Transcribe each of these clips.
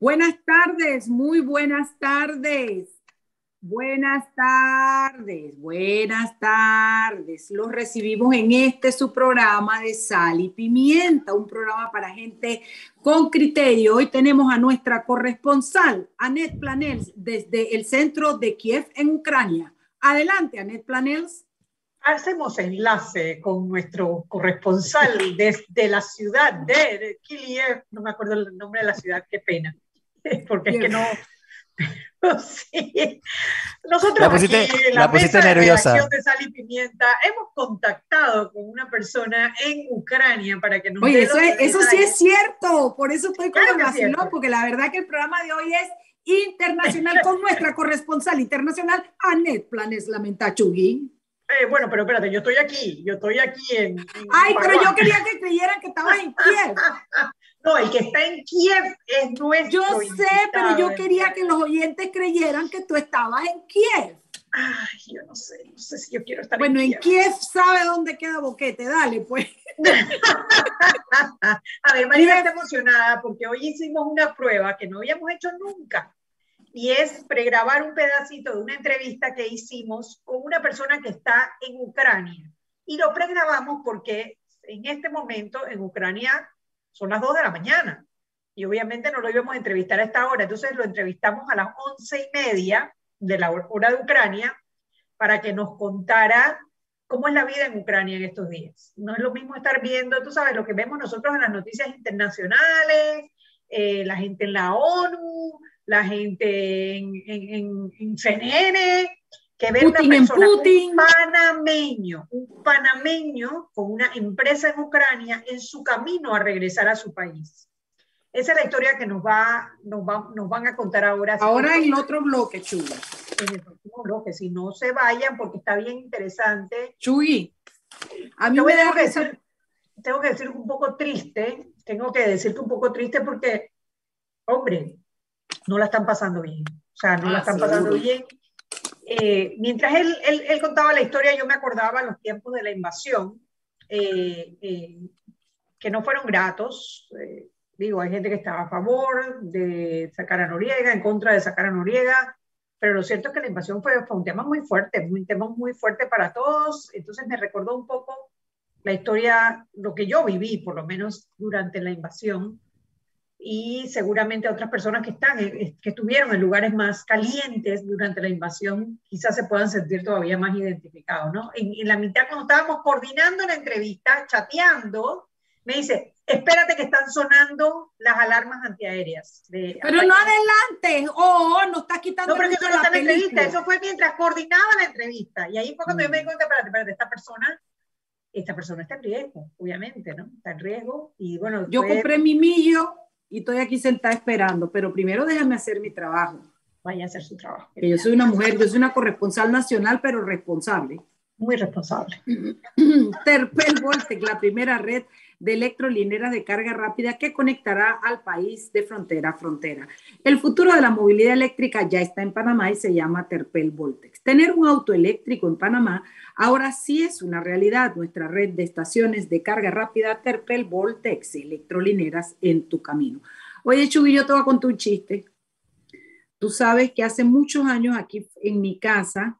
Buenas tardes, muy buenas tardes. Buenas tardes, buenas tardes. Los recibimos en este su programa de Sal y Pimienta, un programa para gente con criterio. Hoy tenemos a nuestra corresponsal, Anet Planels, desde el centro de Kiev, en Ucrania. Adelante, Anet Planels. Hacemos enlace con nuestro corresponsal desde la ciudad de Kiev, no me acuerdo el nombre de la ciudad, qué pena, porque es que no, sí. Nosotros la pusiste, aquí en la, la pusiste nerviosa. De, de Sal y Pimienta hemos contactado con una persona en Ucrania para que nos Oye, eso, es, eso sí es cierto, por eso estoy con claro vacilón, porque la verdad que el programa de hoy es internacional con nuestra corresponsal internacional, Anet Planes Lamentachugui. Eh, bueno, pero espérate, yo estoy aquí, yo estoy aquí en... en Ay, pero yo quería que creyeran que estabas en Kiev. No, el que está en Kiev es nuestro. Yo sé, pero yo quería que los oyentes creyeran que tú estabas en Kiev. Ay, yo no sé, no sé si yo quiero estar bueno, en Kiev. Bueno, en Kiev sabe dónde queda Boquete, dale, pues. A ver, María está emocionada porque hoy hicimos una prueba que no habíamos hecho nunca y es pregrabar un pedacito de una entrevista que hicimos con una persona que está en Ucrania. Y lo pregrabamos porque en este momento en Ucrania son las 2 de la mañana y obviamente no lo íbamos a entrevistar a esta hora, entonces lo entrevistamos a las once y media de la hora de Ucrania para que nos contara cómo es la vida en Ucrania en estos días. No es lo mismo estar viendo, tú sabes, lo que vemos nosotros en las noticias internacionales, eh, la gente en la ONU, la gente en, en, en CNN, que ver Putin una persona, Putin. un panameño, un panameño con una empresa en Ucrania en su camino a regresar a su país. Esa es la historia que nos, va, nos, va, nos van a contar ahora. Ahora en el otro bloque, Chuy. En el próximo bloque, si no se vayan porque está bien interesante. Chuy, a mí Yo me tengo que, decir, tengo que decir un poco triste, tengo que decirte un poco triste porque, hombre, no la están pasando bien. O sea, no Ah, la están seguro. pasando bien. Eh, mientras él, contaba la historia, yo me acordaba los tiempos de la invasión, eh, eh, que no fueron gratos. digo, hay gente que estaba a favor de sacar a Noriega, en contra de sacar a Noriega, pero lo cierto es que la invasión fue un tema muy fuerte, un tema muy fuerte para todos. Entonces me recordó un poco la historia, lo que yo viví, por lo menos durante la invasión, y seguramente otras personas que están, eh, que estuvieron en lugares más calientes durante la invasión, quizás se puedan sentir todavía más identificados, ¿no? En, en la mitad, cuando estábamos coordinando la entrevista, chateando, me dice, espérate que están sonando las alarmas antiaéreas. De, Pero no adelante, oh, no estás quitando no, pero eso no está en la entrevista, eso fue mientras coordinaba la entrevista. Y ahí fue cuando Mm. yo me di cuenta, espérate, espérate, esta persona, esta persona está en riesgo, obviamente, ¿no? Está en riesgo. Y bueno, Yo fue- compré mi millo y estoy aquí sentada esperando, pero primero déjame hacer mi trabajo. vaya a hacer su trabajo. Que yo soy una mujer, yo soy una corresponsal nacional, pero responsable. Muy responsable. Terpel Voltec, la primera red de electrolineras de carga rápida que conectará al país de frontera a frontera. El futuro de la movilidad eléctrica ya está en Panamá y se llama Terpel Voltex. Tener un auto eléctrico en Panamá ahora sí es una realidad. Nuestra red de estaciones de carga rápida Terpel Voltex, electrolineras en tu camino. Oye, Chugui, yo te voy a contar un chiste. Tú sabes que hace muchos años aquí en mi casa,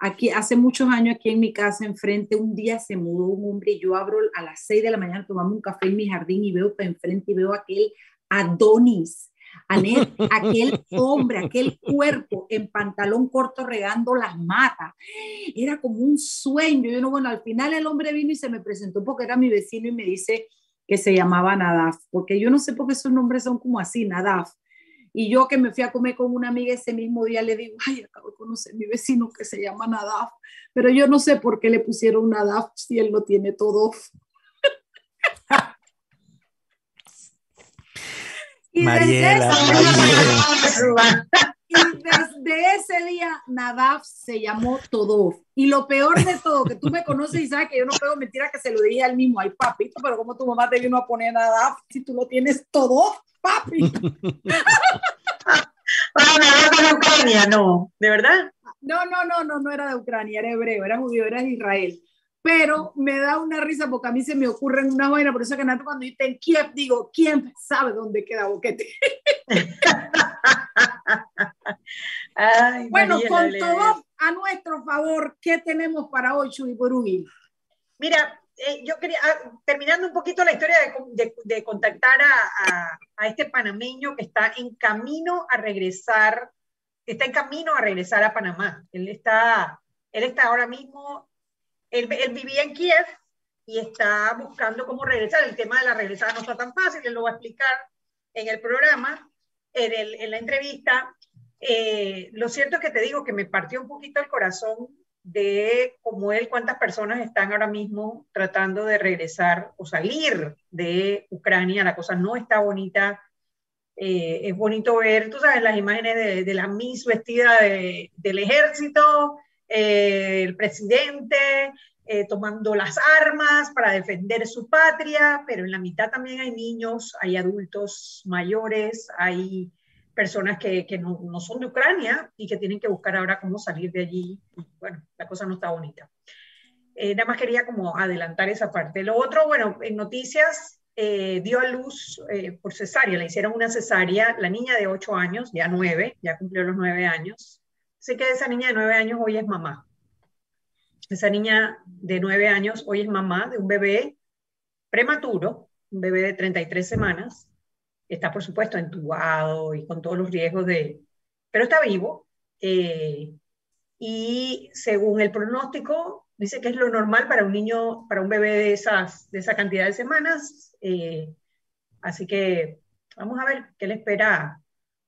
aquí hace muchos años aquí en mi casa enfrente, un día se mudó un hombre y yo abro a las 6 de la mañana, tomamos un café en mi jardín y veo para enfrente y veo aquel Adonis, Anet, aquel hombre, aquel cuerpo en pantalón corto regando las matas. Era como un sueño. Yo no, bueno, al final el hombre vino y se me presentó porque era mi vecino y me dice que se llamaba Nadaf, porque yo no sé por qué esos nombres son como así, Nadaf. Y yo que me fui a comer con una amiga ese mismo día le digo, ay, acabo de conocer a mi vecino que se llama Nadaf, pero yo no sé por qué le pusieron Nadaf si él lo tiene todo. y, Mariela, desde Mariela. y desde ese día Nadaf se llamó Todov. Y lo peor de todo, que tú me conoces y sabes que yo no puedo mentir a que se lo dije al mismo, ay papito, pero como tu mamá te vino a poner Nadaf si tú lo tienes Todov, papi. Ah, no, de Ucrania, no, ¿de verdad? No, no, no, no, no era de Ucrania, era hebreo, era judío, era de Israel. Pero me da una risa porque a mí se me ocurren una vaina, por eso que nada cuando yo en Kiev digo, ¿quién sabe dónde queda Boquete? bueno, con todo a nuestro favor, ¿qué tenemos para hoy, Chuy Mira, eh, yo quería, ah, terminando un poquito la historia de, contactar a, este panameño que está en camino a regresar, está en camino a regresar a Panamá. Él está, él está ahora mismo, él, vivía en Kiev y está buscando cómo regresar. El tema de la regresada no está tan fácil, él lo va a explicar en el programa, en, en la entrevista. Eh, lo cierto es que te digo que me partió un poquito el corazón de cómo él, cuántas personas están ahora mismo tratando de regresar o salir de Ucrania. La cosa no está bonita. Eh, es bonito ver, tú sabes, las imágenes de, la Miss vestida del ejército, eh, el presidente tomando las armas para defender su patria, pero en la mitad también hay niños, hay adultos mayores, hay personas que, que no, no, son de Ucrania y que tienen que buscar ahora cómo salir de allí. Bueno, la cosa no está bonita. Eh, nada más quería como adelantar esa parte. Lo otro, bueno, en noticias, eh, dio a luz eh, por cesárea, le hicieron una cesárea, la niña de 8 años, ya 9, ya cumplió los 9 años. Sé que esa niña de 9 años hoy es mamá. Esa niña de 9 años hoy es mamá de un bebé prematuro, un bebé de 33 semanas, está por supuesto entubado y con todos los riesgos de, pero está vivo. Eh, y según el pronóstico, dice que es lo normal para un niño, para un bebé de, esas, de esa cantidad de semanas. Eh, así que vamos a ver qué le espera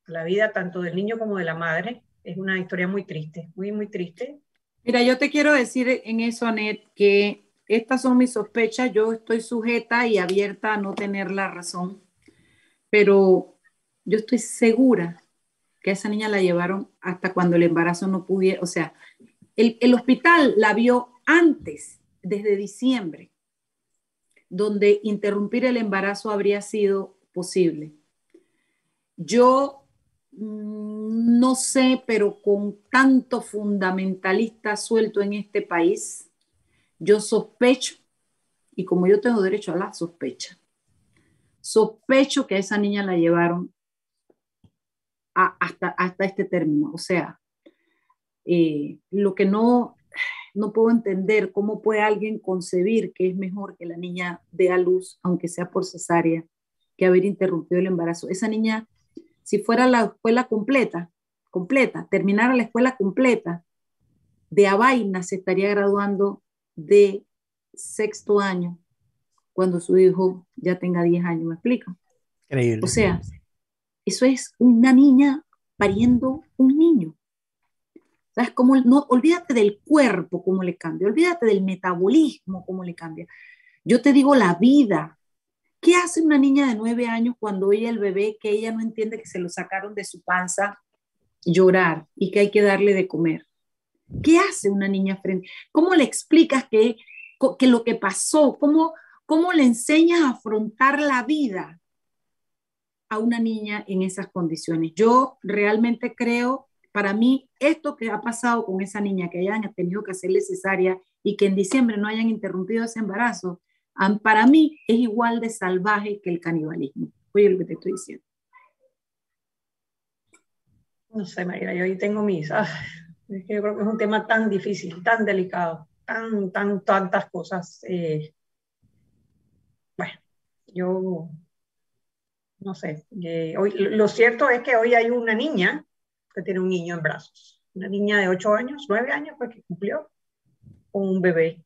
la vida tanto del niño como de la madre. Es una historia muy triste, muy, muy triste. Mira, yo te quiero decir en eso, Anet, que estas son mis sospechas. Yo estoy sujeta y abierta a no tener la razón pero yo estoy segura que a esa niña la llevaron hasta cuando el embarazo no pudiera, o sea, el, hospital la vio antes, desde diciembre, donde interrumpir el embarazo habría sido posible. Yo no sé, pero con tanto fundamentalista suelto en este país, yo sospecho, y como yo tengo derecho a la sospecha, Sospecho que a esa niña la llevaron hasta, hasta este término. O sea, eh, lo que no, no puedo entender, cómo puede alguien concebir que es mejor que la niña dé a luz, aunque sea por cesárea, que haber interrumpido el embarazo. Esa niña, si fuera la escuela completa, completa, terminara la escuela completa, de a vaina se estaría graduando de sexto año cuando su hijo ya tenga 10 años, ¿me explico? Increíble. O sea, eso es una niña pariendo un niño. ¿Sabes? Como, no, olvídate del cuerpo, cómo le cambia, olvídate del metabolismo, cómo le cambia. Yo te digo la vida. ¿Qué hace una niña de nueve años cuando oye el bebé que ella no entiende que se lo sacaron de su panza llorar y que hay que darle de comer? ¿Qué hace una niña frente? ¿Cómo le explicas que, que lo que pasó? ¿Cómo, ¿Cómo le enseñas a afrontar la vida a una niña en esas condiciones? Yo realmente creo, para mí, esto que ha pasado con esa niña, que hayan tenido que hacerle cesárea y que en diciembre no hayan interrumpido ese embarazo, para mí es igual de salvaje que el canibalismo. Oye lo que te estoy diciendo. No sé, María, yo ahí tengo mis... es que yo creo que es un tema tan difícil, tan delicado, tan, tan, tantas cosas. Eh, yo no sé. Eh, hoy, lo cierto es que hoy hay una niña que tiene un niño en brazos. Una niña de 8 años, 9 años, pues que cumplió con un bebé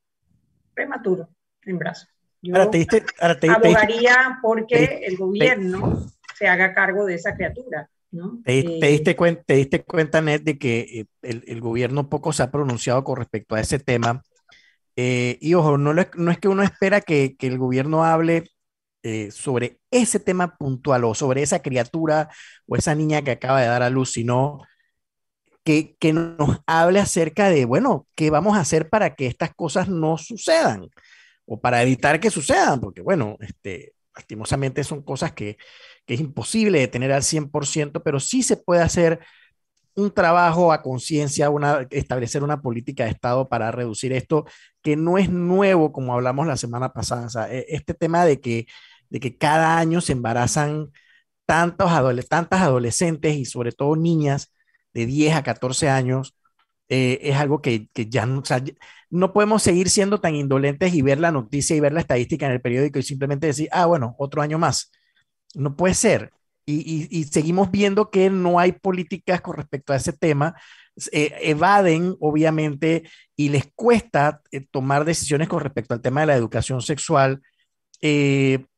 prematuro en brazos. Yo ahora te diste, ahora te, abogaría porque el gobierno se haga cargo de esa criatura. ¿no? Te, eh, diste cuenta, te diste cuenta, Ned, de que eh, el, el, gobierno poco se ha pronunciado con respecto a ese tema. y ojo, no, no, es que uno espera que, que el gobierno hable eh, sobre ese tema puntual o sobre esa criatura o esa niña que acaba de dar a luz, sino que, que nos hable acerca de, bueno, ¿qué vamos a hacer para que estas cosas no sucedan? O para evitar que sucedan, porque bueno, este, lastimosamente son cosas que, que es imposible de tener al 100%, pero sí se puede hacer un trabajo a conciencia, establecer una política de Estado para reducir esto, que no es nuevo, como hablamos la semana pasada. E, este tema de que de que cada año se embarazan tantos tantas adolescentes y sobre todo niñas de 10 a 14 años, eh, es algo que, ya no, no podemos seguir siendo tan indolentes y ver la noticia y ver la estadística en el periódico y simplemente decir, ah, bueno, otro año más. No puede ser. Y, seguimos viendo que no hay políticas con respecto a ese tema. Eh, evaden, obviamente, y les cuesta eh, tomar decisiones con respecto al tema de la educación sexual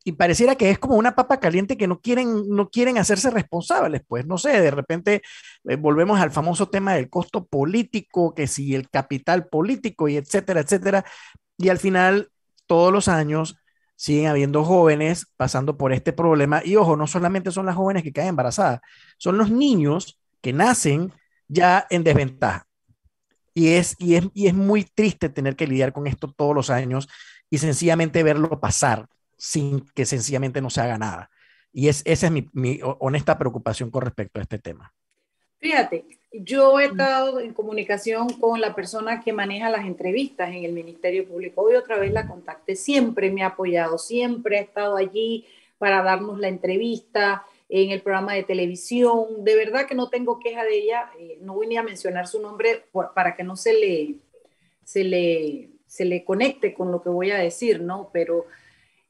y pareciera que es como una papa caliente que no quieren, no quieren hacerse responsables, pues no sé, de repente eh, volvemos al famoso tema del costo político, que si el capital político y etcétera, etcétera, y al final todos los años siguen habiendo jóvenes pasando por este problema y ojo, no solamente son las jóvenes que caen embarazadas, son los niños que nacen ya en desventaja. Y es, y es, y es muy triste tener que lidiar con esto todos los años y sencillamente verlo pasar sin que sencillamente no se haga nada. Y es, esa es mi, mi honesta preocupación con respecto a este tema. Fíjate, yo he estado en comunicación con la persona que maneja las entrevistas en el Ministerio Público. Hoy otra vez la contacté, siempre me ha apoyado, siempre ha estado allí para darnos la entrevista en el programa de televisión. De verdad que no tengo queja de ella, eh, no voy ni a mencionar su nombre para que no se le, se le se le conecte con lo que voy a decir, ¿no? Pero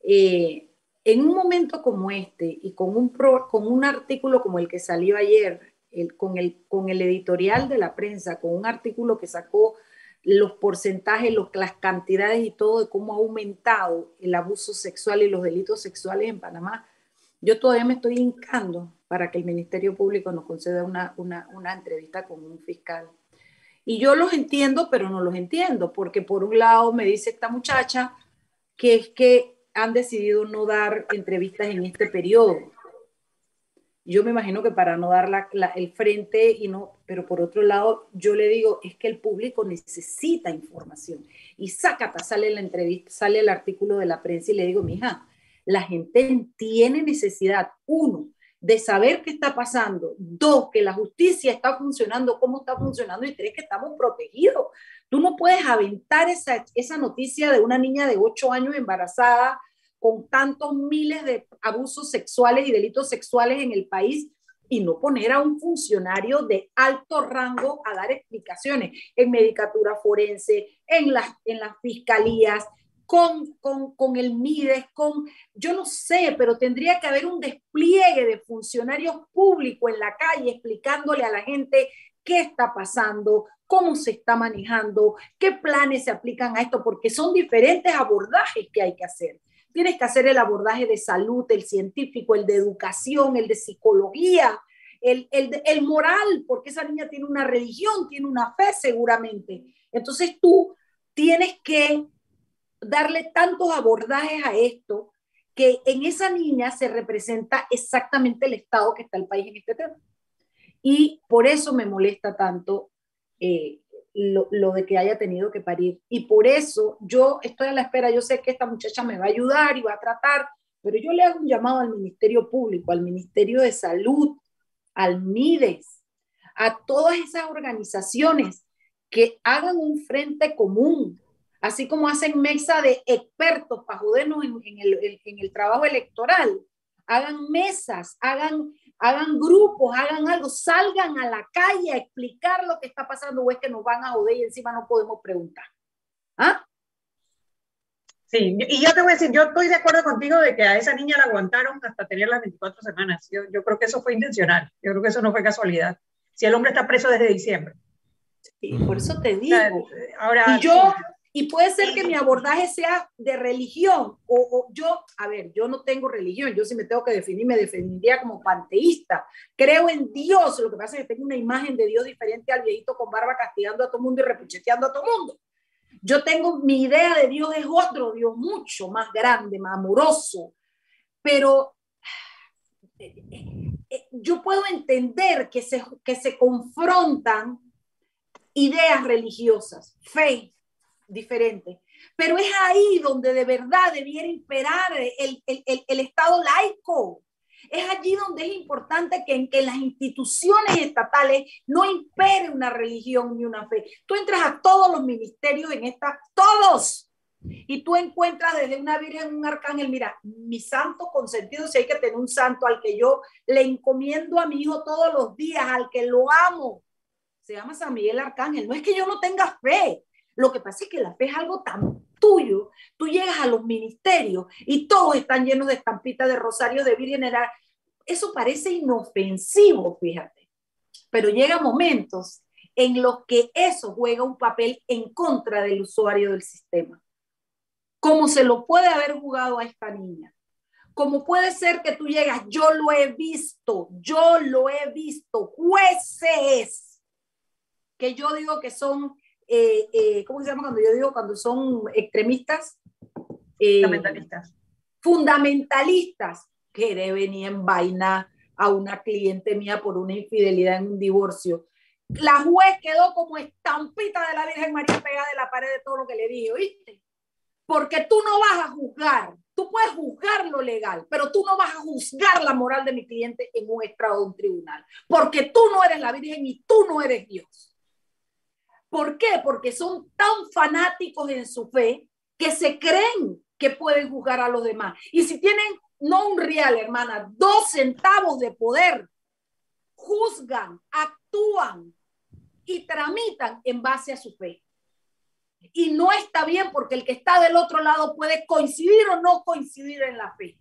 eh, en un momento como este y con un, con un artículo como el que salió ayer, con, el, con el editorial de la prensa, con un artículo que sacó los porcentajes, los, las cantidades y todo de cómo ha aumentado el abuso sexual y los delitos sexuales en Panamá, yo todavía me estoy hincando para que el Ministerio Público nos conceda una, una, una entrevista con un fiscal. Y yo los entiendo, pero no los entiendo, porque por un lado me dice esta muchacha que es que han decidido no dar entrevistas en este periodo. Yo me imagino que para no dar el frente y no, pero por otro lado yo le digo, es que el público necesita información. Y sácata, sale la entrevista, sale el artículo de la prensa y le digo, mija, la gente tiene necesidad, uno, de saber qué está pasando, dos, que la justicia está funcionando, cómo está funcionando, y tres, que estamos protegidos. Tú no puedes aventar esa, esa noticia de una niña de ocho años embarazada con tantos miles de abusos sexuales y delitos sexuales en el país y no poner a un funcionario de alto rango a dar explicaciones en medicatura forense, en las, en las fiscalías, con, con, con el MIDES, con, yo no sé, pero tendría que haber un despliegue de funcionarios públicos en la calle explicándole a la gente qué está pasando, cómo se está manejando, qué planes se aplican a esto, porque son diferentes abordajes que hay que hacer. Tienes que hacer el abordaje de salud, el científico, el de educación, el de psicología, el, el, el moral, porque esa niña tiene una religión, tiene una fe seguramente. Entonces tú tienes que darle tantos abordajes a esto que en esa niña se representa exactamente el estado que está el país en este tema. Y por eso me molesta tanto eh, lo, de que haya tenido que parir. Y por eso yo estoy a la espera, yo sé que esta muchacha me va a ayudar y va a tratar, pero yo le hago un llamado al Ministerio Público, al Ministerio de Salud, al MIDES, a todas esas organizaciones que hagan un frente común, así como hacen mesa de expertos para jodernos en, el, trabajo electoral. Hagan mesas, hagan, hagan grupos, hagan algo, salgan a la calle a explicar lo que está pasando o es que nos van a joder y encima no podemos preguntar. ¿Ah? Sí, y yo te voy a decir, yo estoy de acuerdo contigo de que a esa niña la aguantaron hasta tener las 24 semanas. Yo, yo creo que eso fue intencional, yo creo que eso no fue casualidad. Si el hombre está preso desde diciembre. Sí, por eso te digo. Ahora, y yo, y puede ser que mi abordaje sea de religión, o, yo, a ver, yo no tengo religión, yo si me tengo que definir, me definiría como panteísta. Creo en Dios, lo que pasa es que tengo una imagen de Dios diferente al viejito con barba castigando a todo mundo y repucheteando a todo mundo. Yo tengo, mi idea de Dios es otro Dios mucho más grande, más amoroso, pero eh, eh, yo puedo entender que se, que se confrontan ideas religiosas, fe, diferente. Pero es ahí donde de verdad debiera imperar el, el, el, Estado laico. Es allí donde es importante que en, que las instituciones estatales no impere una religión ni una fe. Tú entras a todos los ministerios en esta, todos, y tú encuentras desde una virgen un arcángel, mira, mi santo consentido, si hay que tener un santo al que yo le encomiendo a mi hijo todos los días, al que lo amo, se llama San Miguel Arcángel. No es que yo no tenga fe, lo que pasa es que la fe es algo tan tuyo. Tú llegas a los ministerios y todos están llenos de estampitas de rosario de Virgen. Eso parece inofensivo, fíjate. Pero llega momentos en los que eso juega un papel en contra del usuario del sistema. Como se lo puede haber jugado a esta niña. Como puede ser que tú llegas, yo lo he visto, yo lo he visto, jueces, que yo digo que son, eh, eh, ¿cómo se llama cuando yo digo cuando son extremistas? Eh, fundamentalistas. Fundamentalistas, que deben en vaina a una cliente mía por una infidelidad en un divorcio la juez quedó como estampita de la Virgen María pegada de la pared de todo lo que le dije, ¿viste? Porque tú no vas a juzgar, tú puedes juzgar lo legal, pero tú no vas a juzgar la moral de mi cliente en un estrado de un tribunal, porque tú no eres la Virgen y tú no eres Dios. ¿Por qué? Porque son tan fanáticos en su fe que se creen que pueden juzgar a los demás. Y si tienen, no un real, hermana, dos centavos de poder, juzgan, actúan, y tramitan en base a su fe. Y no está bien porque el que está del otro lado puede coincidir o no coincidir en la fe.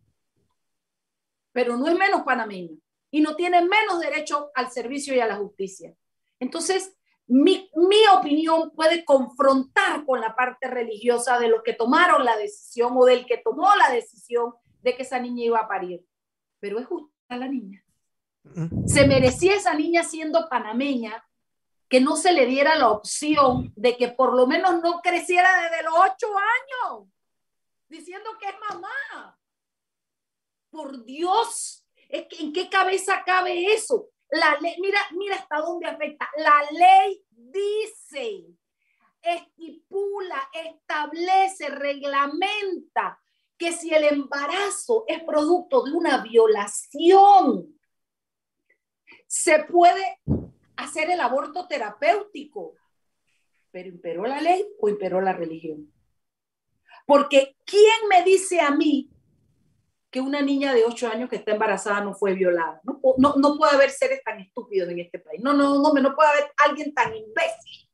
Pero no es menos panameño y no tiene menos derecho al servicio y a la justicia. Entonces, mi, mi, opinión puede confrontar con la parte religiosa de los que tomaron la decisión o del que tomó la decisión de que esa niña iba a parir. Pero es justa la niña. Se merecía esa niña siendo panameña que no se le diera la opción de que por lo menos no creciera desde los ocho años, diciendo que es mamá. Por Dios, ¿en qué cabeza cabe eso? La ley, mira, mira hasta dónde afecta. La ley dice, estipula, establece, reglamenta que si el embarazo es producto de una violación, se puede hacer el aborto terapéutico. Pero imperó la ley o imperó la religión. Porque ¿quién me dice a mí que una niña de 8 años que está embarazada no fue violada? No, no, no puede haber seres tan estúpidos en este país. No, no, no, no puede haber alguien tan imbécil.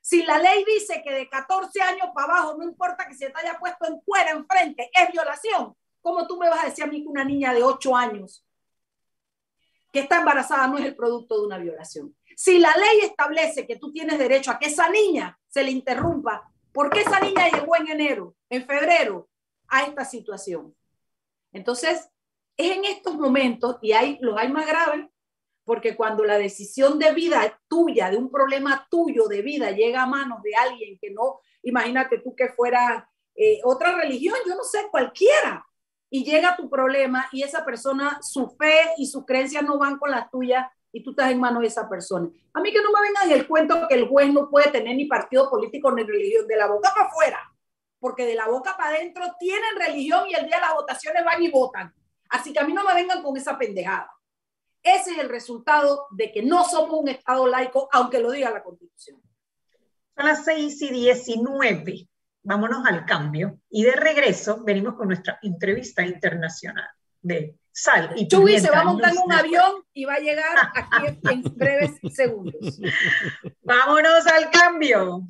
Si la ley dice que de 14 años para abajo, no importa que se te haya puesto en cuera enfrente, es violación, ¿cómo tú me vas a decir a mí que una niña de 8 años que está embarazada no es el producto de una violación? Si la ley establece que tú tienes derecho a que esa niña se le interrumpa, ¿por qué esa niña llegó en enero, en febrero, a esta situación? Entonces, es en estos momentos, y hay, los hay más graves, porque cuando la decisión de vida tuya, de un problema tuyo de vida, llega a manos de alguien que no, imagínate tú que fuera eh, otra religión, yo no sé, cualquiera, y llega tu problema y esa persona, su fe y sus creencias no van con las tuyas, y tú estás en manos de esa persona. A mí que no me vengan el cuento que el juez no puede tener ni partido político ni religión, de la boca para afuera, porque de la boca para adentro tienen religión y el día de las votaciones van y votan. Así que a mí no me vengan con esa pendejada. Ese es el resultado de que no somos un Estado laico, aunque lo diga la Constitución. Son las 6 y 19. Vámonos al cambio. Y de regreso venimos con nuestra entrevista internacional de sal y Chuy se va a montar en un avión y va a llegar aquí en breves segundos. Vámonos al cambio.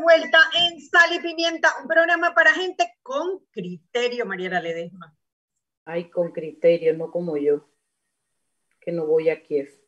Vuelta en Sal y Pimienta, un programa para gente con criterio, Mariela Ledesma. Ay, con criterio, no como yo, que no voy a Kiev.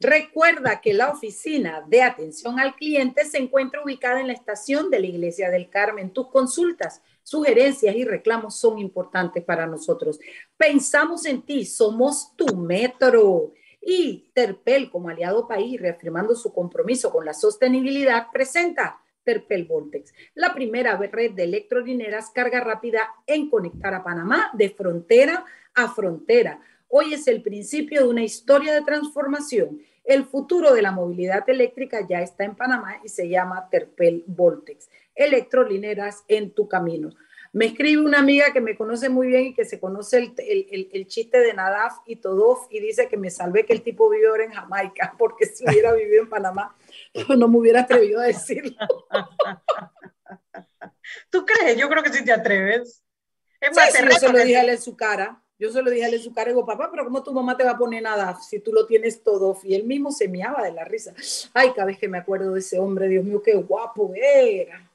Recuerda que la oficina de atención al cliente se encuentra ubicada en la estación de la Iglesia del Carmen. Tus consultas, sugerencias y reclamos son importantes para nosotros. Pensamos en ti, somos tu metro. Y Terpel, como aliado país, reafirmando su compromiso con la sostenibilidad, presenta Terpel Voltex, la primera red de electrolineras carga rápida en conectar a Panamá de frontera a frontera. Hoy es el principio de una historia de transformación. El futuro de la movilidad eléctrica ya está en Panamá y se llama Terpel Voltex. Electrolineras en tu camino. Me escribe una amiga que me conoce muy bien y que se conoce el, chiste de Nadaf y Todof y dice que me salvé que el tipo vive ahora en Jamaica, porque si hubiera vivido en Panamá, no me hubiera atrevido a decirlo. ¿Tú crees? Yo creo que sí te atreves. Es más, sí, yo se lo dije a él en su cara. Yo se lo dije a él en su cara y digo, papá, pero ¿cómo tu mamá te va a poner nada si tú lo tienes todo? Y él mismo se meaba de la risa. Ay, cada vez que me acuerdo de ese hombre, Dios mío, qué guapo era.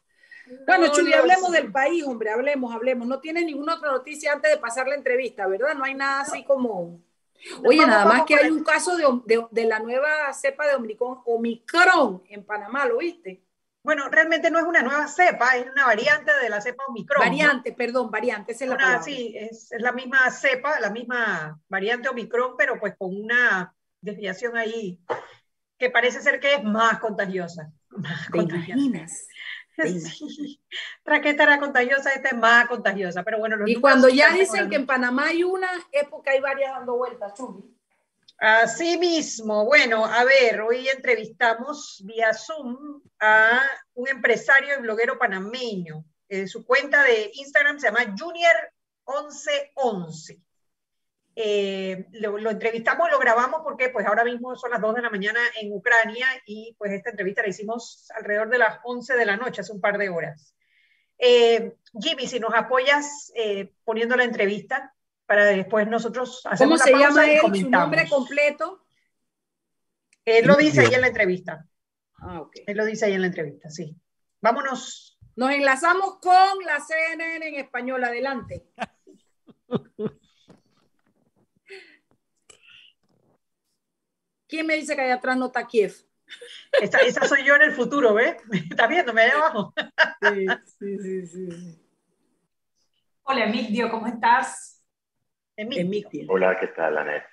Bueno, Chuli, hablemos del país, hombre, hablemos, hablemos. No tiene ninguna otra noticia antes de pasar la entrevista, ¿verdad? No hay nada así como... Oye, nada más que hay un caso de, la nueva cepa de Omicron, Omicron en Panamá, ¿lo viste? Bueno, realmente no es una nueva cepa, es una variante de la cepa Omicron. Variante, perdón, variante, es la Sí, es, la misma cepa, la misma variante Omicron, pero pues con una desviación ahí que parece ser que es más contagiosa. Más contagiosa. Sí. Traqueta era contagiosa, esta es más contagiosa, pero bueno. y cuando ya dicen que en Panamá hay una, es porque hay varias dando vueltas, Chumi. Así mismo, bueno, a ver, hoy entrevistamos vía Zoom a un empresario y bloguero panameño. Eh, su cuenta de Instagram se llama Junior1111. Eh, lo, entrevistamos, lo grabamos porque pues ahora mismo son las 2 de la mañana en Ucrania y pues esta entrevista la hicimos alrededor de las 11 de la noche, hace un par de horas. Eh, Jimmy, si nos apoyas eh, poniendo la entrevista para después nosotros hacer ¿Cómo se llama él? ¿Su nombre completo? Él lo dice ahí en la entrevista. Ah, ok. Él lo dice ahí en la entrevista, sí. Vámonos. Nos enlazamos con la CNN en español. Adelante. ¿Quién me dice que allá atrás no está Kiev? Esa, soy yo en el futuro, ¿ves? ¿Estás viéndome allá abajo? Sí, sí, sí, Hola, Emilio, ¿cómo estás? Emilio. Hola, ¿qué tal, Anet?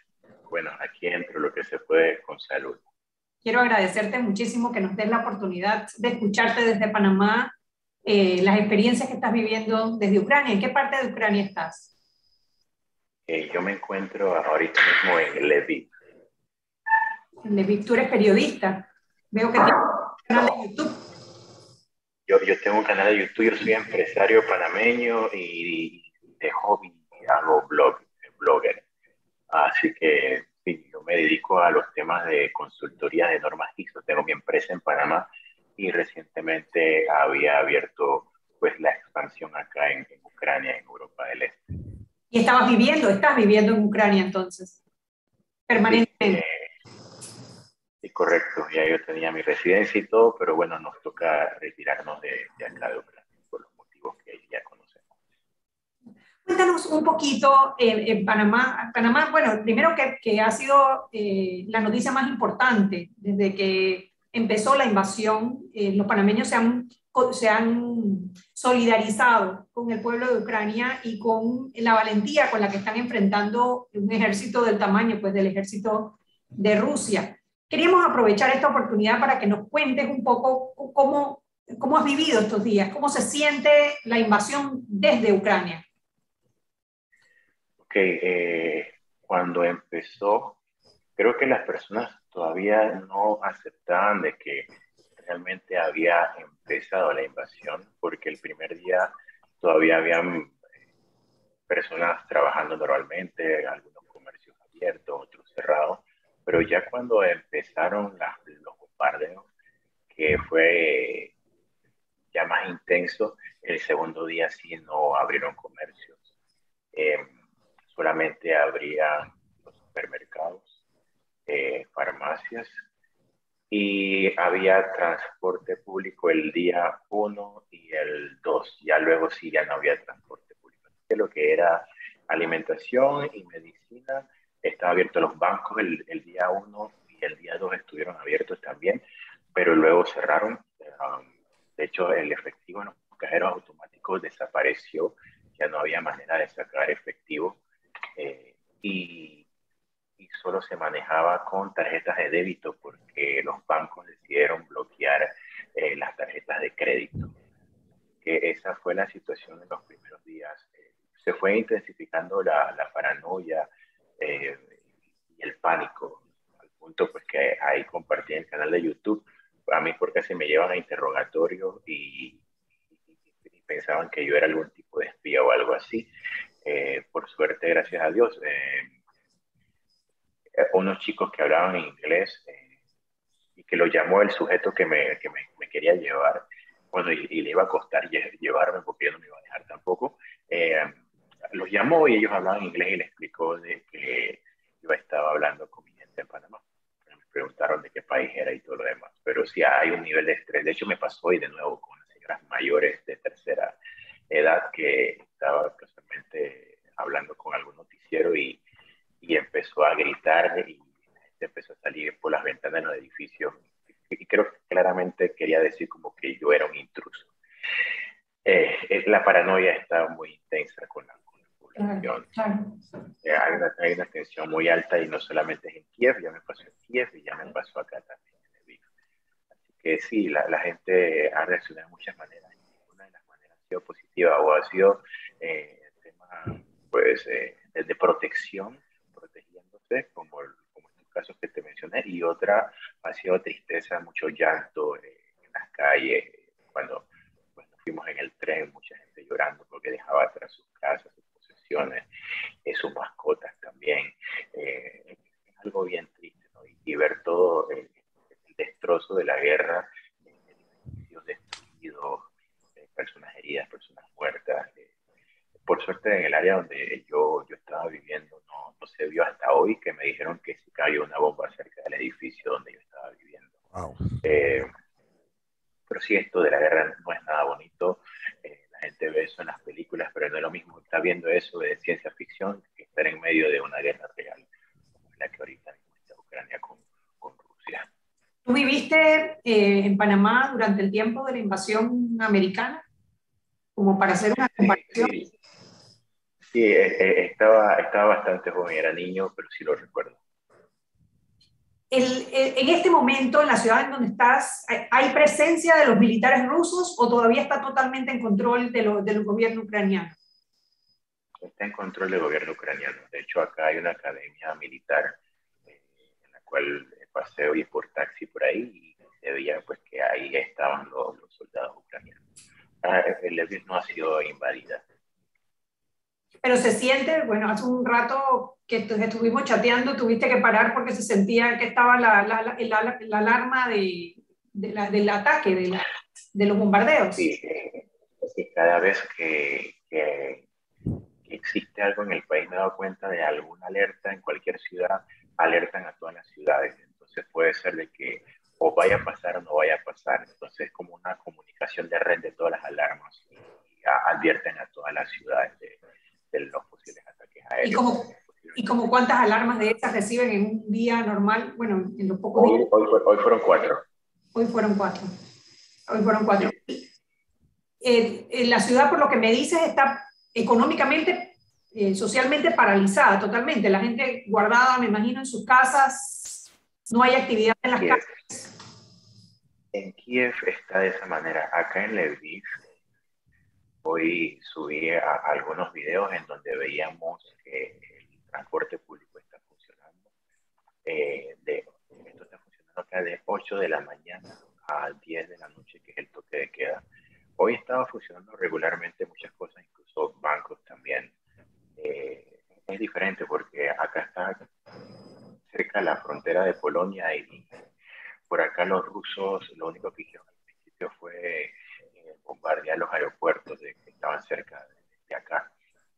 Bueno, aquí entro lo que se puede con salud. Quiero agradecerte muchísimo que nos des la oportunidad de escucharte desde Panamá, eh, las experiencias que estás viviendo desde Ucrania. ¿En qué parte de Ucrania estás? Eh, yo me encuentro ahorita mismo en Lviv, tú eres periodista. Veo que tienes un canal de YouTube. Yo, yo tengo un canal de YouTube, yo soy empresario panameño y de hobby hago blog, blogger. Así que sí, yo me dedico a los temas de consultoría de normas ISO. Tengo mi empresa en Panamá y recientemente había abierto pues la expansión acá en, Ucrania, en Europa del Este. ¿Y estabas viviendo, estás viviendo en Ucrania entonces? Permanentemente. Eh, Sí, correcto, ya yo tenía mi residencia y todo, pero bueno, nos toca retirarnos de, acá de Ucrania por los motivos que ya conocemos. Cuéntanos un poquito en Panamá. Panamá, bueno, primero que, que ha sido eh, la noticia más importante desde que empezó la invasión, eh, los panameños se han, se han solidarizado con el pueblo de Ucrania y con la valentía con la que están enfrentando un ejército del tamaño pues, del ejército de Rusia. Queríamos aprovechar esta oportunidad para que nos cuentes un poco cómo, cómo has vivido estos días, cómo se siente la invasión desde Ucrania. Ok, eh, cuando empezó, creo que las personas todavía no aceptaban de que realmente había empezado la invasión, porque el primer día todavía habían eh, personas trabajando normalmente, algunos comercios abiertos, otros cerrados, pero ya cuando empezaron los bombardeos, que fue ya más intenso, el segundo día sí no abrieron comercios. Em, solamente abrían los supermercados, eh, farmacias y había transporte público el día 1 y el 2. Ya luego sí, ya no había transporte público. lo que era alimentación y medicina estaba abierto los bancos el, el día 1 y el día 2 estuvieron abiertos también, pero luego cerraron. Um, de hecho, el efectivo en los cajeros automáticos desapareció, ya no había manera de sacar efectivo eh, y, y, solo se manejaba con tarjetas de débito porque los bancos decidieron bloquear eh, las tarjetas de crédito. Que esa fue la situación en los primeros días. Eh, se fue intensificando la, la paranoia y el pánico, al punto pues que ahí compartí en el canal de YouTube a mí porque se me llevan a interrogatorio y, pensaban que yo era algún tipo de espía o algo así. Eh, por suerte, gracias a Dios, eh, eh, unos chicos que hablaban inglés y que lo llamó el sujeto que me, que me, me quería llevar, bueno, y, le iba a costar llevarme porque yo no me iba a dejar tampoco, los llamó y ellos hablaban inglés y le explicó de que yo estaba hablando con mi gente en Panamá preguntaron de qué país era y todo lo demás. Pero sí hay un nivel de estrés. De hecho, me pasó hoy de nuevo con las señoras mayores de tercera edad que estaba casualmente hablando con algún noticiero y, y empezó a gritar y empezó a salir por las ventanas de los edificios. Y creo que claramente quería decir como que yo era un intruso. Eh, la paranoia está muy intensa con la eh, hay, una, hay, una, tensión muy alta y no solamente es en Kiev, ya me pasó en Kiev y ya me pasó acá también en Lviv. Así que sí, la, la, gente ha reaccionado de muchas maneras. Una de las maneras ha sido positiva o ha sido eh, el tema pues, eh, de protección, protegiéndose, como, como estos casos que te mencioné, y otra ha sido tristeza, mucho llanto en las calles, cuando, cuando fuimos en el tren, mucha gente llorando porque dejaba atrás sus casas, eh, sus mascotas también. Eh, es algo bien triste, ¿no? y, ver todo el, destrozo de la guerra, edificios destruidos, eh, personas heridas, personas muertas. por suerte en el área donde yo, yo estaba viviendo no, no, se vio hasta hoy que me dijeron que se cayó una bomba cerca del edificio donde yo estaba viviendo. pero sí, esto de la guerra no es nada bonito gente ve eso en las películas, pero no es lo mismo estar viendo eso de ciencia ficción que estar en medio de una guerra real, como la que ahorita está Ucrania con, con, Rusia. ¿Tú viviste eh, en Panamá durante el tiempo de la invasión americana? Como para hacer una comparación. Sí, sí eh, eh, estaba, estaba bastante joven, era niño, pero sí lo recuerdo en este momento, en la ciudad en donde estás, ¿hay presencia de los militares rusos o todavía está totalmente en control de lo, del gobierno ucraniano? Está en control del gobierno ucraniano. De hecho, acá hay una academia militar eh, en la cual paseo y por taxi por ahí y se veía pues, que ahí estaban los, soldados ucranianos. Ah, el no ha sido invadida. Pero se siente, bueno, hace un rato que estuvimos chateando, tuviste que parar porque se sentía que estaba la, la, la, la alarma de, de del ataque, de, de, los bombardeos. Sí, cada vez que, que, existe algo en el país me he dado cuenta de alguna alerta en cualquier ciudad, alertan a todas las ciudades. Entonces puede ser de que o vaya a pasar o no vaya a pasar. Entonces es como una comunicación de red de todas las alarmas y, advierten a todas las ciudades de, de los posibles ataques aéreos. ¿Y cómo, ¿Y como cuántas alarmas de estas reciben en un día normal? Bueno, en los pocos días. Hoy, fueron cuatro. Hoy fueron cuatro. Hoy fueron cuatro. Eh, en la ciudad, por lo que me dices, está económicamente, eh, socialmente paralizada totalmente. La gente guardada, me imagino, en sus casas. No hay actividad en las casas. En Kiev está de esa manera. Acá en Lviv, hoy subí algunos videos en donde veíamos que transporte público está funcionando. Eh, de, esto está funcionando acá de 8 de la mañana a 10 de la noche, que es el toque de queda. Hoy estaba funcionando regularmente muchas cosas, incluso bancos también. Eh, es diferente porque acá está cerca la frontera de Polonia y por acá los rusos lo único que hicieron al principio fue eh, bombardear los aeropuertos de, que estaban cerca de acá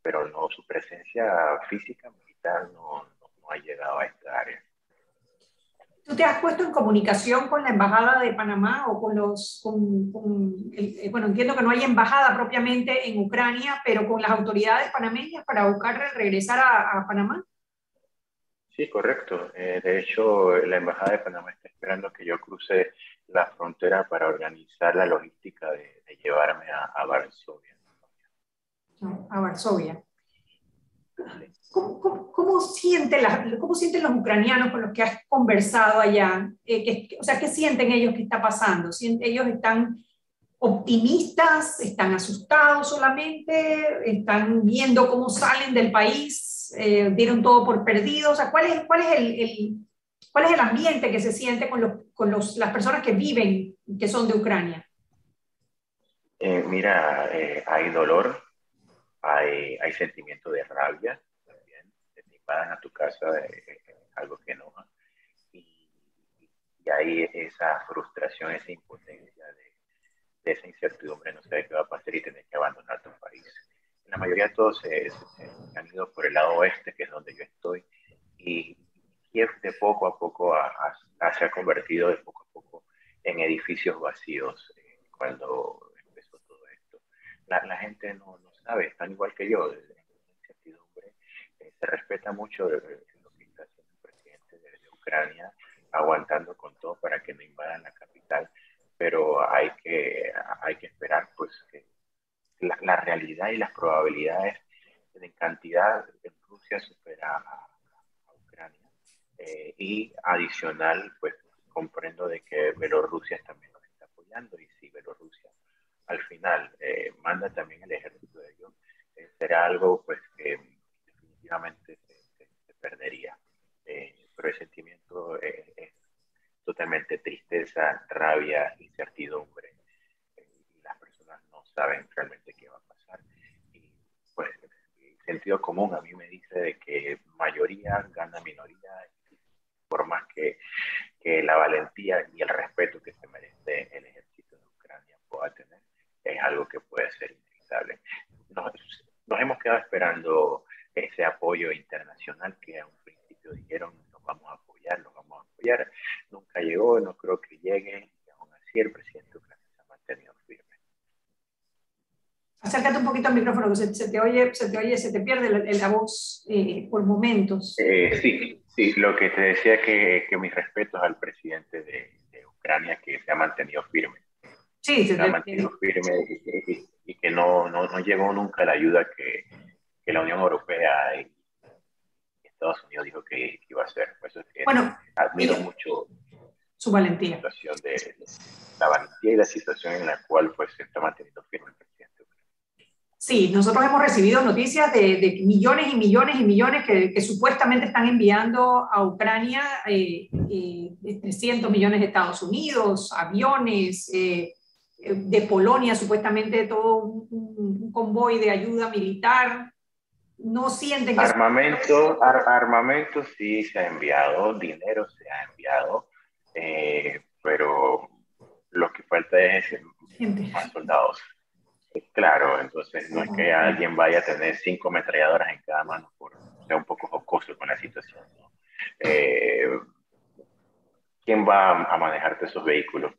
pero no su presencia física militar no, ha llegado a esta área. ¿Tú te das puesto en comunicación con la Embajada de Panamá o con los, eh, bueno, entiendo que no hay embajada propiamente en Ucrania, pero con las autoridades panameñas para buscar regresar a, Panamá? Sí, correcto. Eh, de hecho, la Embajada de Panamá está esperando que yo cruce la frontera para organizar la logística de, llevarme a, Varsovia. a Varsovia. ¿Cómo, sienten los ucranianos con los que has conversado allá? Eh, o sea, ¿qué sienten ellos que está pasando? ¿Ellos están optimistas? ¿Están asustados solamente? ¿Están viendo cómo salen del país? Eh, ¿Dieron todo por perdido? O sea, ¿cuál es, cuál es el, cuál es el ambiente que se siente con, los, con los, las personas que viven, que son de Ucrania? Eh, mira, hay dolor, hay, hay sentimiento de rabia, van a tu casa algo que no. Y, y, hay esa frustración, esa impotencia de, esa incertidumbre, no sé qué va a pasar y tener que abandonar tu país. La mayoría de todos se, han ido por el lado oeste, que es donde yo estoy, y Kiev de poco a poco se ha convertido de poco a poco en edificios vacíos eh, cuando empezó todo esto. La, la gente no, no, sabe, están igual que yo, se respeta mucho lo que está haciendo el presidente de, Ucrania, aguantando con todo para que no invadan la capital, pero hay que, hay que esperar pues que la, realidad y las probabilidades en cantidad en Rusia supera a, Ucrania eh, y adicional pues comprendo de que Bielorrusia también nos está apoyando y si Bielorrusia al final eh, manda también el ejército de ellos, eh, será algo pues que definitivamente se, perdería. Eh, pero el sentimiento es totalmente tristeza, rabia, incertidumbre. Eh, y las personas no saben realmente qué va a pasar. Y pues el sentido común a mí me dice de que mayoría gana minoría, por más que, que la valentía y el respeto que se merece el ejército de Ucrania pueda tener, es algo que puede ser inevitable. Nos, nos hemos quedado esperando ese apoyo internacional que a un principio dijeron nos vamos a apoyar, nos vamos a apoyar, nunca llegó, no creo que llegue, y aún así el presidente Ucrania se ha mantenido. Acércate un poquito al micrófono, que se, te oye, se te oye, se te pierde la, voz eh, por momentos. Eh, sí, sí, lo que te decía que, que mis respetos al presidente de, Ucrania que se ha mantenido firme. Sí, se, ha mantenido firme y, que no, no, no llegó nunca la ayuda que, que la Unión Europea y Estados Unidos dijo que iba a hacer. Por eso es que bueno, admiro mucho su valentía. La, situación de, la valentía y la situación en la cual pues, se está manteniendo firme el presidente. Sí, nosotros hemos recibido noticias de, de millones y millones y millones que, que, supuestamente están enviando a Ucrania eh, eh, 300 millones de Estados Unidos, aviones, eh, de Polonia supuestamente todo un, un, convoy de ayuda militar no sienten que... Armamento, armamento sí se ha enviado, dinero se ha enviado, eh, pero lo que falta es más soldados. Claro, entonces no es que alguien vaya a tener cinco ametralladoras en cada mano, por sea un poco jocoso con la situación. Eh, ¿Quién va a manejarte esos vehículos?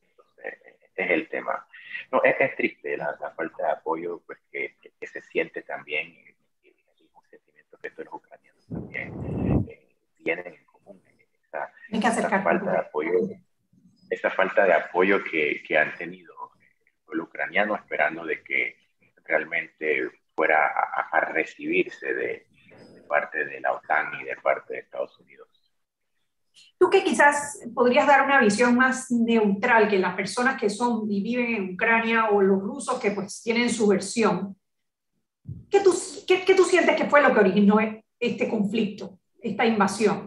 es el tema. No, es, triste la, falta de apoyo pues, que, que se siente también que los ucranianos también eh, tienen en común. Esa, esa falta de apoyo, esa falta de apoyo que, que han tenido el ucraniano esperando de que realmente fuera a, recibirse de, parte de la OTAN y de parte de Estados Unidos. Tú que quizás podrías dar una visión más neutral que las personas que son y viven en Ucrania o los rusos que pues tienen su versión, ¿Qué tú, qué, tú sientes que fue lo que originó este conflicto, esta invasión?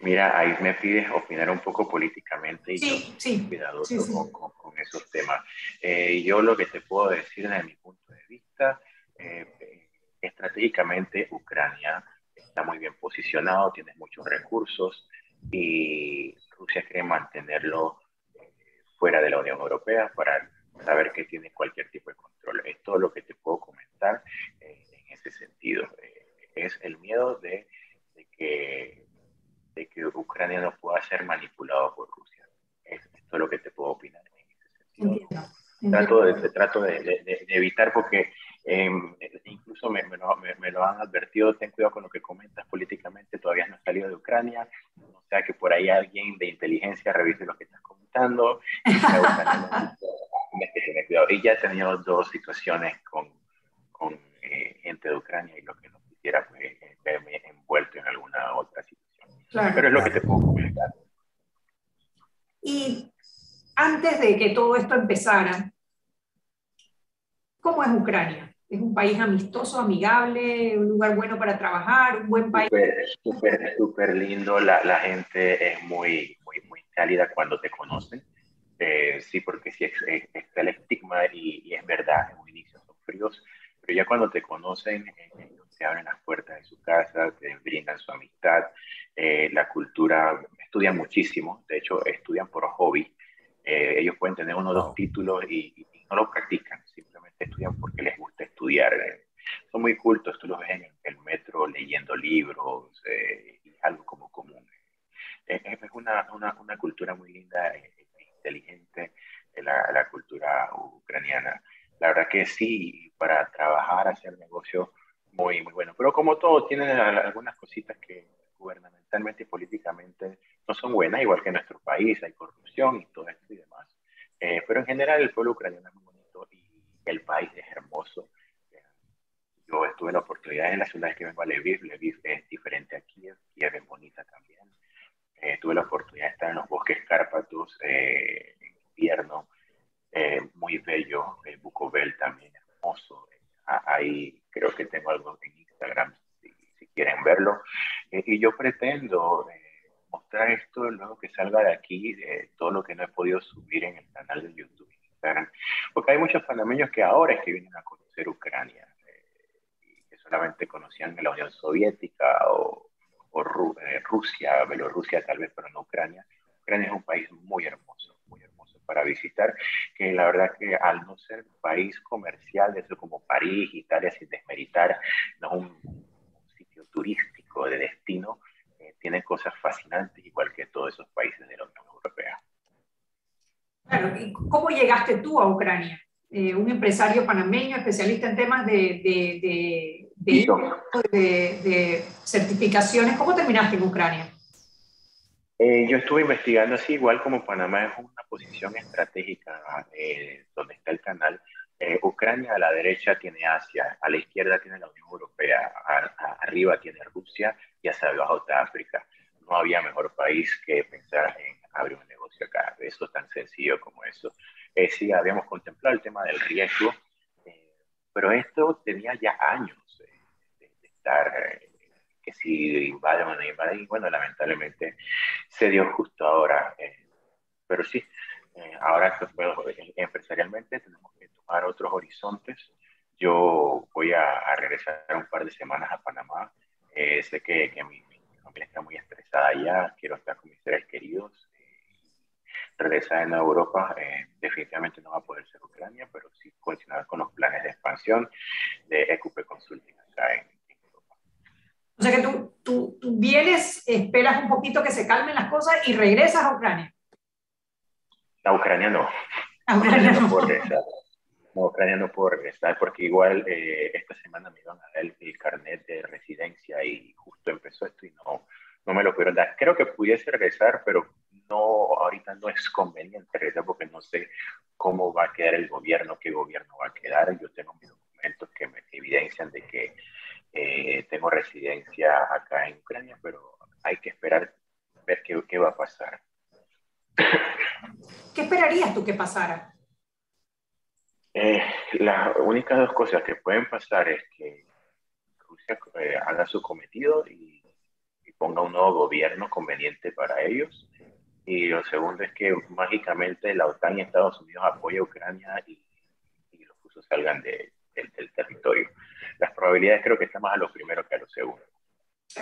Mira, ahí me pides opinar un poco políticamente y sí, sí, cuidadoso Con, esos temas. Eh, yo lo que te puedo decir desde mi punto de vista, eh, estratégicamente Ucrania está muy bien posicionado, tiene muchos recursos y Rusia quiere mantenerlo eh, fuera de la Unión Europea para saber que tiene cualquier tipo de control. Es todo lo que te puedo comentar eh, en ese sentido. Eh, es el miedo de, que, de que Ucrania no pueda ser manipulado por Rusia. Esto es lo que te puedo opinar en ese sentido. Trato, de, trato de, evitar porque em, incluso me, me, lo, han advertido, ten cuidado con lo que comentas políticamente, todavía no has salido de Ucrania, o sea que por ahí alguien de inteligencia revise lo que estás comentando. Y, ya he tenido dos situaciones con, con eh, gente de Ucrania y lo que no quisiera fue verme envuelto en alguna otra situación. Pero es lo que te puedo comentar. Y antes de que todo esto empezara, ¿cómo es Ucrania? ¿Es un país amistoso, amigable, un lugar bueno para trabajar, un buen país? Súper, súper lindo, la, la, gente es muy, muy, muy cálida cuando te conocen. Eh, sí, porque sí está el estigma y, es verdad, en un inicio son fríos, pero ya cuando te conocen, eh, te abren las puertas de su casa, te brindan su amistad, la cultura, estudian muchísimo, de hecho estudian por hobby, eh, ellos pueden tener uno o dos títulos y, no lo practican, simplemente estudian porque les gusta estudiar. Son muy cultos, tú los ves en el metro leyendo libros, eh, y algo como común. Eh, es una, una, una, cultura muy linda e inteligente, la, la, cultura ucraniana. La verdad que sí, para trabajar, hacer negocio, muy, muy bueno. Pero como todo, tienen algunas cositas que gubernamentalmente y políticamente no son buenas, igual que en nuestro país, hay corrupción y todo esto y demás. Eh, pero en general el pueblo ucraniano es muy bonito y el país es hermoso. Yo estuve en la oportunidad en las ciudades que vengo a Lviv, Lviv es diferente a Kiev, Kiev es bonita también. Eh, tuve la oportunidad de estar en los bosques Cárpatos eh, en invierno, muy bello, Bukovel también hermoso. ahí que tengo algo en Instagram si, si quieren verlo. y yo pretendo mostrar esto luego que salga de aquí, de todo lo que no he podido subir en el canal de YouTube, Instagram, porque hay muchos panameños que ahora es que vienen a conocer Ucrania, eh, y que solamente conocían la Unión Soviética o, o eh, Rusia, Bielorrusia tal vez, pero no Ucrania. Ucrania es un país muy hermoso, muy hermoso que la verdad que al no ser un país comercial, eso como París, Italia, sin desmeritar, no es un sitio turístico de destino, tiene cosas fascinantes, igual que todos esos países de la Unión Europea. Claro, ¿y cómo llegaste tú a Ucrania? Eh, un empresario panameño, especialista en temas de, de, de, certificaciones. ¿Cómo terminaste en Ucrania? Eh, yo estuve investigando así, igual como Panamá es una posición estratégica eh, donde está el canal. Ucrania a la derecha tiene Asia, a la izquierda tiene la Unión Europea, arriba tiene Rusia y hacia abajo de África. No había mejor país que pensar en abrir un negocio acá. Eso es tan sencillo como eso. Eh, sí, habíamos contemplado el tema del riesgo, eh, pero esto tenía ya años de, estar, eh, que si invaden o no invaden, y bueno, lamentablemente se dio justo ahora. pero sí, ahora pues, empresarialmente tenemos que tomar otros horizontes. Yo voy a, a regresar un par de semanas a Panamá eh, sé que, que mi, familia está muy estresada ya, quiero estar con mis seres queridos. Eh, regresar en Europa eh, definitivamente no va a poder ser Ucrania, pero sí continuar con los planes de expansión de EQP Consulting acá en. O sea que tú, tú, tú, vienes, esperas un poquito que se calmen las cosas y regresas a Ucrania. A Ucrania no. A Ucrania no. no Ucrania no puedo regresar porque igual eh, esta semana me iban a dar el, carnet de residencia y justo empezó esto y no, no me lo pudieron dar. Creo que pudiese regresar, pero no, ahorita no es conveniente regresar porque no sé cómo va a quedar el gobierno, qué gobierno va a quedar. Yo tengo mis documentos que me evidencian de que eh, tengo residencia acá en Ucrania, pero hay que esperar ver qué, qué va a pasar. ¿Qué esperarías tú que pasara? Eh, las únicas dos cosas que pueden pasar es que Rusia eh, haga su cometido y, ponga un nuevo gobierno conveniente para ellos. Y lo segundo es que mágicamente la OTAN y Estados Unidos apoyen a Ucrania y, los rusos salgan del territorio. Las probabilidades creo que están más a lo primero que a lo segundo.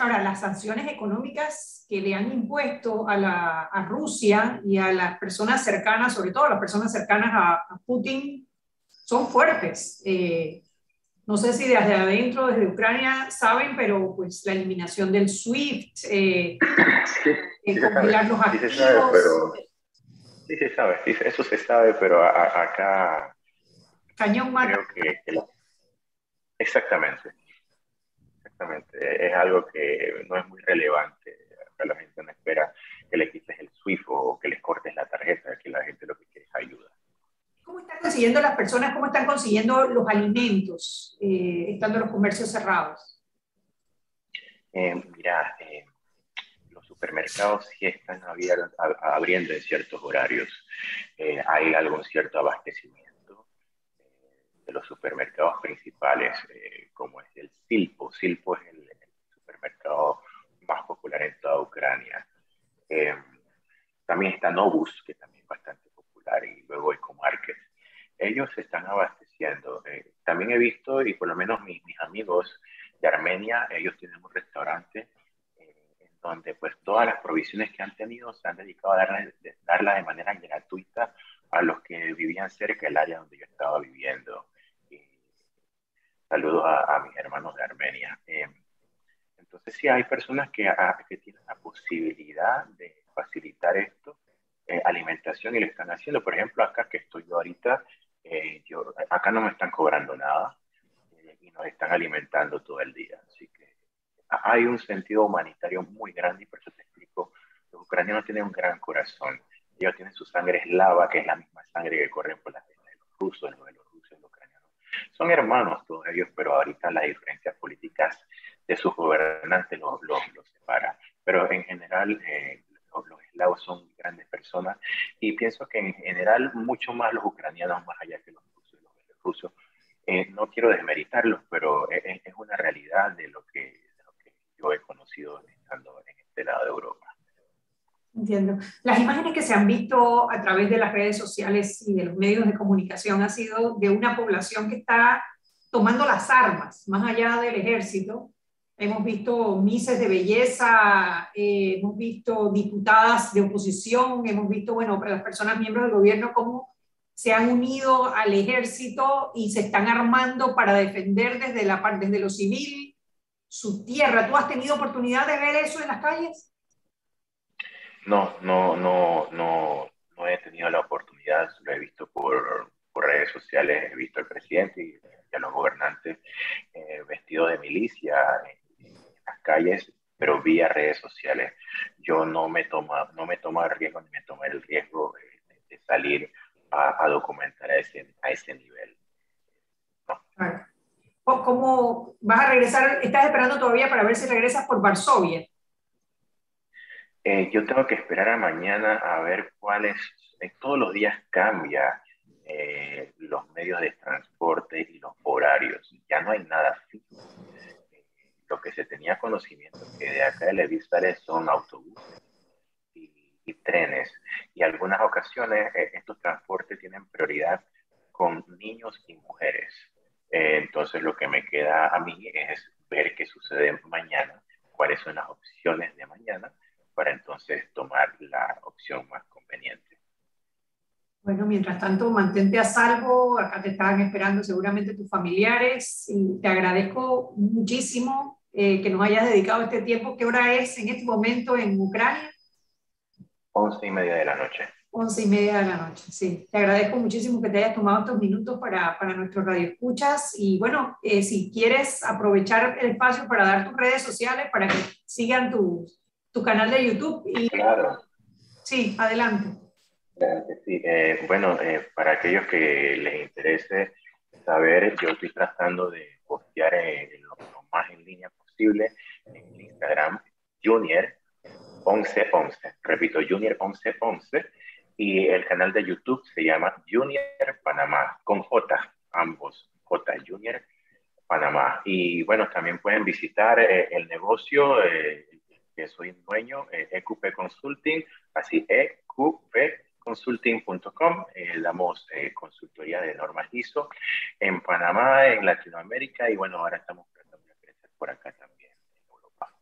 Ahora, las sanciones económicas que le han impuesto a, la, a Rusia y a las personas cercanas, sobre todo a las personas cercanas a, a Putin, son fuertes. Eh, no sé si desde adentro, desde Ucrania, saben, pero pues la eliminación del SWIFT, eh, sí, congelar los activos. Sí se sabe, pero, sí se sabe, eso se sabe, pero acá... Cañón mata. Exactamente. Exactamente. Es algo que no es muy relevante. la gente no espera que le quites el SWIFT o que les cortes la tarjeta, que la gente lo que quiere es ayuda. ¿Cómo están consiguiendo las personas, cómo están consiguiendo los alimentos, eh, estando los comercios cerrados? Eh, mira, eh, los supermercados sí están abriendo en ciertos horarios. hay algún cierto abastecimiento de los supermercados principales, como es el Silpo. Silpo es el, supermercado más popular en toda Ucrania. también está Novus, que también es bastante y luego Ecomarket. Ellos se están abasteciendo. Eh, también he visto, y por lo menos mis, mis, amigos de Armenia, ellos tienen un restaurante eh, en donde pues todas las provisiones que han tenido se han dedicado a darlas darla de manera gratuita a los que vivían cerca del área donde yo estaba viviendo. Saludos a, mis hermanos de Armenia. Eh, entonces sí hay personas que, ah, que tienen la posibilidad de facilitar esto eh, alimentación y lo están haciendo. Por ejemplo, acá que estoy yo ahorita, eh, yo, acá no me están cobrando nada eh, y nos están alimentando todo el día. Así que hay un sentido humanitario muy grande y por eso te explico, los ucranianos tienen un gran corazón. Ellos tienen su sangre eslava, que es la misma sangre que corre por las venas de los rusos, de los. Son hermanos todos ellos, pero ahorita las diferencias políticas de sus gobernantes los, los, los separa. Pero en general, los eslavos son grandes personas y pienso que en general mucho más los ucranianos más allá que los rusos los rusos. Eh, no quiero desmeritarlos, pero es, es, una realidad de lo, que, de lo que yo he conocido estando en este lado de Europa. Entiendo. Las imágenes que se han visto a través de las redes sociales y de los medios de comunicación ha sido de una población que está tomando las armas, más allá del ejército, Hemos visto mises de belleza, eh, hemos visto diputadas de oposición, hemos visto, bueno, las personas miembros del gobierno cómo se han unido al ejército y se están armando para defender desde, la, desde lo civil su tierra. ¿Tú has tenido oportunidad de ver eso en las calles? No, no, no, no, no he tenido la oportunidad, lo he visto por, redes sociales, he visto al presidente y, a los gobernantes eh, vestidos de milicia, las calles, pero vía redes sociales. Yo no me toma, no me tomo el riesgo ni me tomo el riesgo de, salir a, documentar a ese, a ese nivel. ¿Cómo vas a regresar? ¿Estás esperando todavía para ver si regresas por Varsovia? Eh, yo tengo que esperar a mañana a ver cuáles, eh, todos los días cambia eh, los medios de transporte y los horarios. Ya no hay nada fijo lo que se tenía conocimiento que de acá de Levín son autobuses y, trenes. Y algunas ocasiones eh, estos transportes tienen prioridad con niños y mujeres. Eh, entonces lo que me queda a mí es ver qué sucede mañana, cuáles son las opciones de mañana, para entonces tomar la opción más conveniente. Bueno, mientras tanto, mantente a salvo. Acá te estaban esperando seguramente tus familiares. Y te agradezco muchísimo eh, que nos hayas dedicado este tiempo. ¿Qué hora es en este momento en Ucrania? Once y media de la noche. Once y media de la noche, sí. Te agradezco muchísimo que te hayas tomado estos minutos para, para nuestros radioescuchas. Y bueno, eh, si quieres aprovechar el espacio para dar tus redes sociales, para que sigan tu, tu canal de YouTube. Y... Claro. Sí, adelante. Sí, eh, bueno, para aquellos que les interese saber, yo estoy tratando de postear lo, lo, más en línea en Instagram, Junior 1111. Repito, Junior 1111. Y el canal de YouTube se llama Junior Panamá, con J, ambos, J Junior Panamá. Y bueno, también pueden visitar eh, el negocio eh, que soy dueño, EQP eh, e Consulting, así eqpconsulting.com. damos consultoría de normas ISO en Panamá, en Latinoamérica y bueno, ahora estamos por acá también en Europa.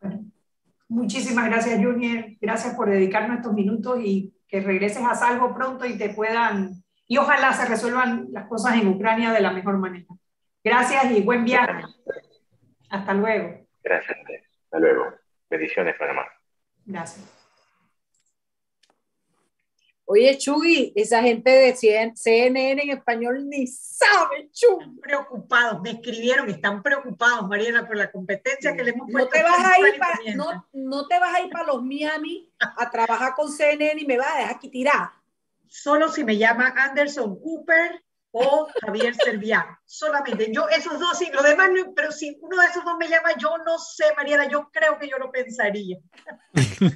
muchísimas gracias, Junior. Gracias por dedicarnos estos minutos y que regreses a salvo pronto y te puedan, y ojalá se resuelvan las cosas en Ucrania de la mejor manera. Gracias y buen viaje. Hasta luego. Gracias. Hasta luego. Bendiciones, Panamá. Gracias. Oye, Chuy, esa gente de CNN en español ni sabe, Chuy. Están preocupados, me escribieron, están preocupados, Mariana, por la competencia que le hemos puesto. No te vas a ir para, no, no te vas a ir para los Miami a trabajar con CNN y me vas a dejar aquí tirar. Solo si me llama Anderson Cooper o Javier Serviá. Solamente yo, esos dos, sí, lo demás, no, pero si uno de esos dos me llama, yo no sé, Mariana, yo creo que yo lo pensaría. yo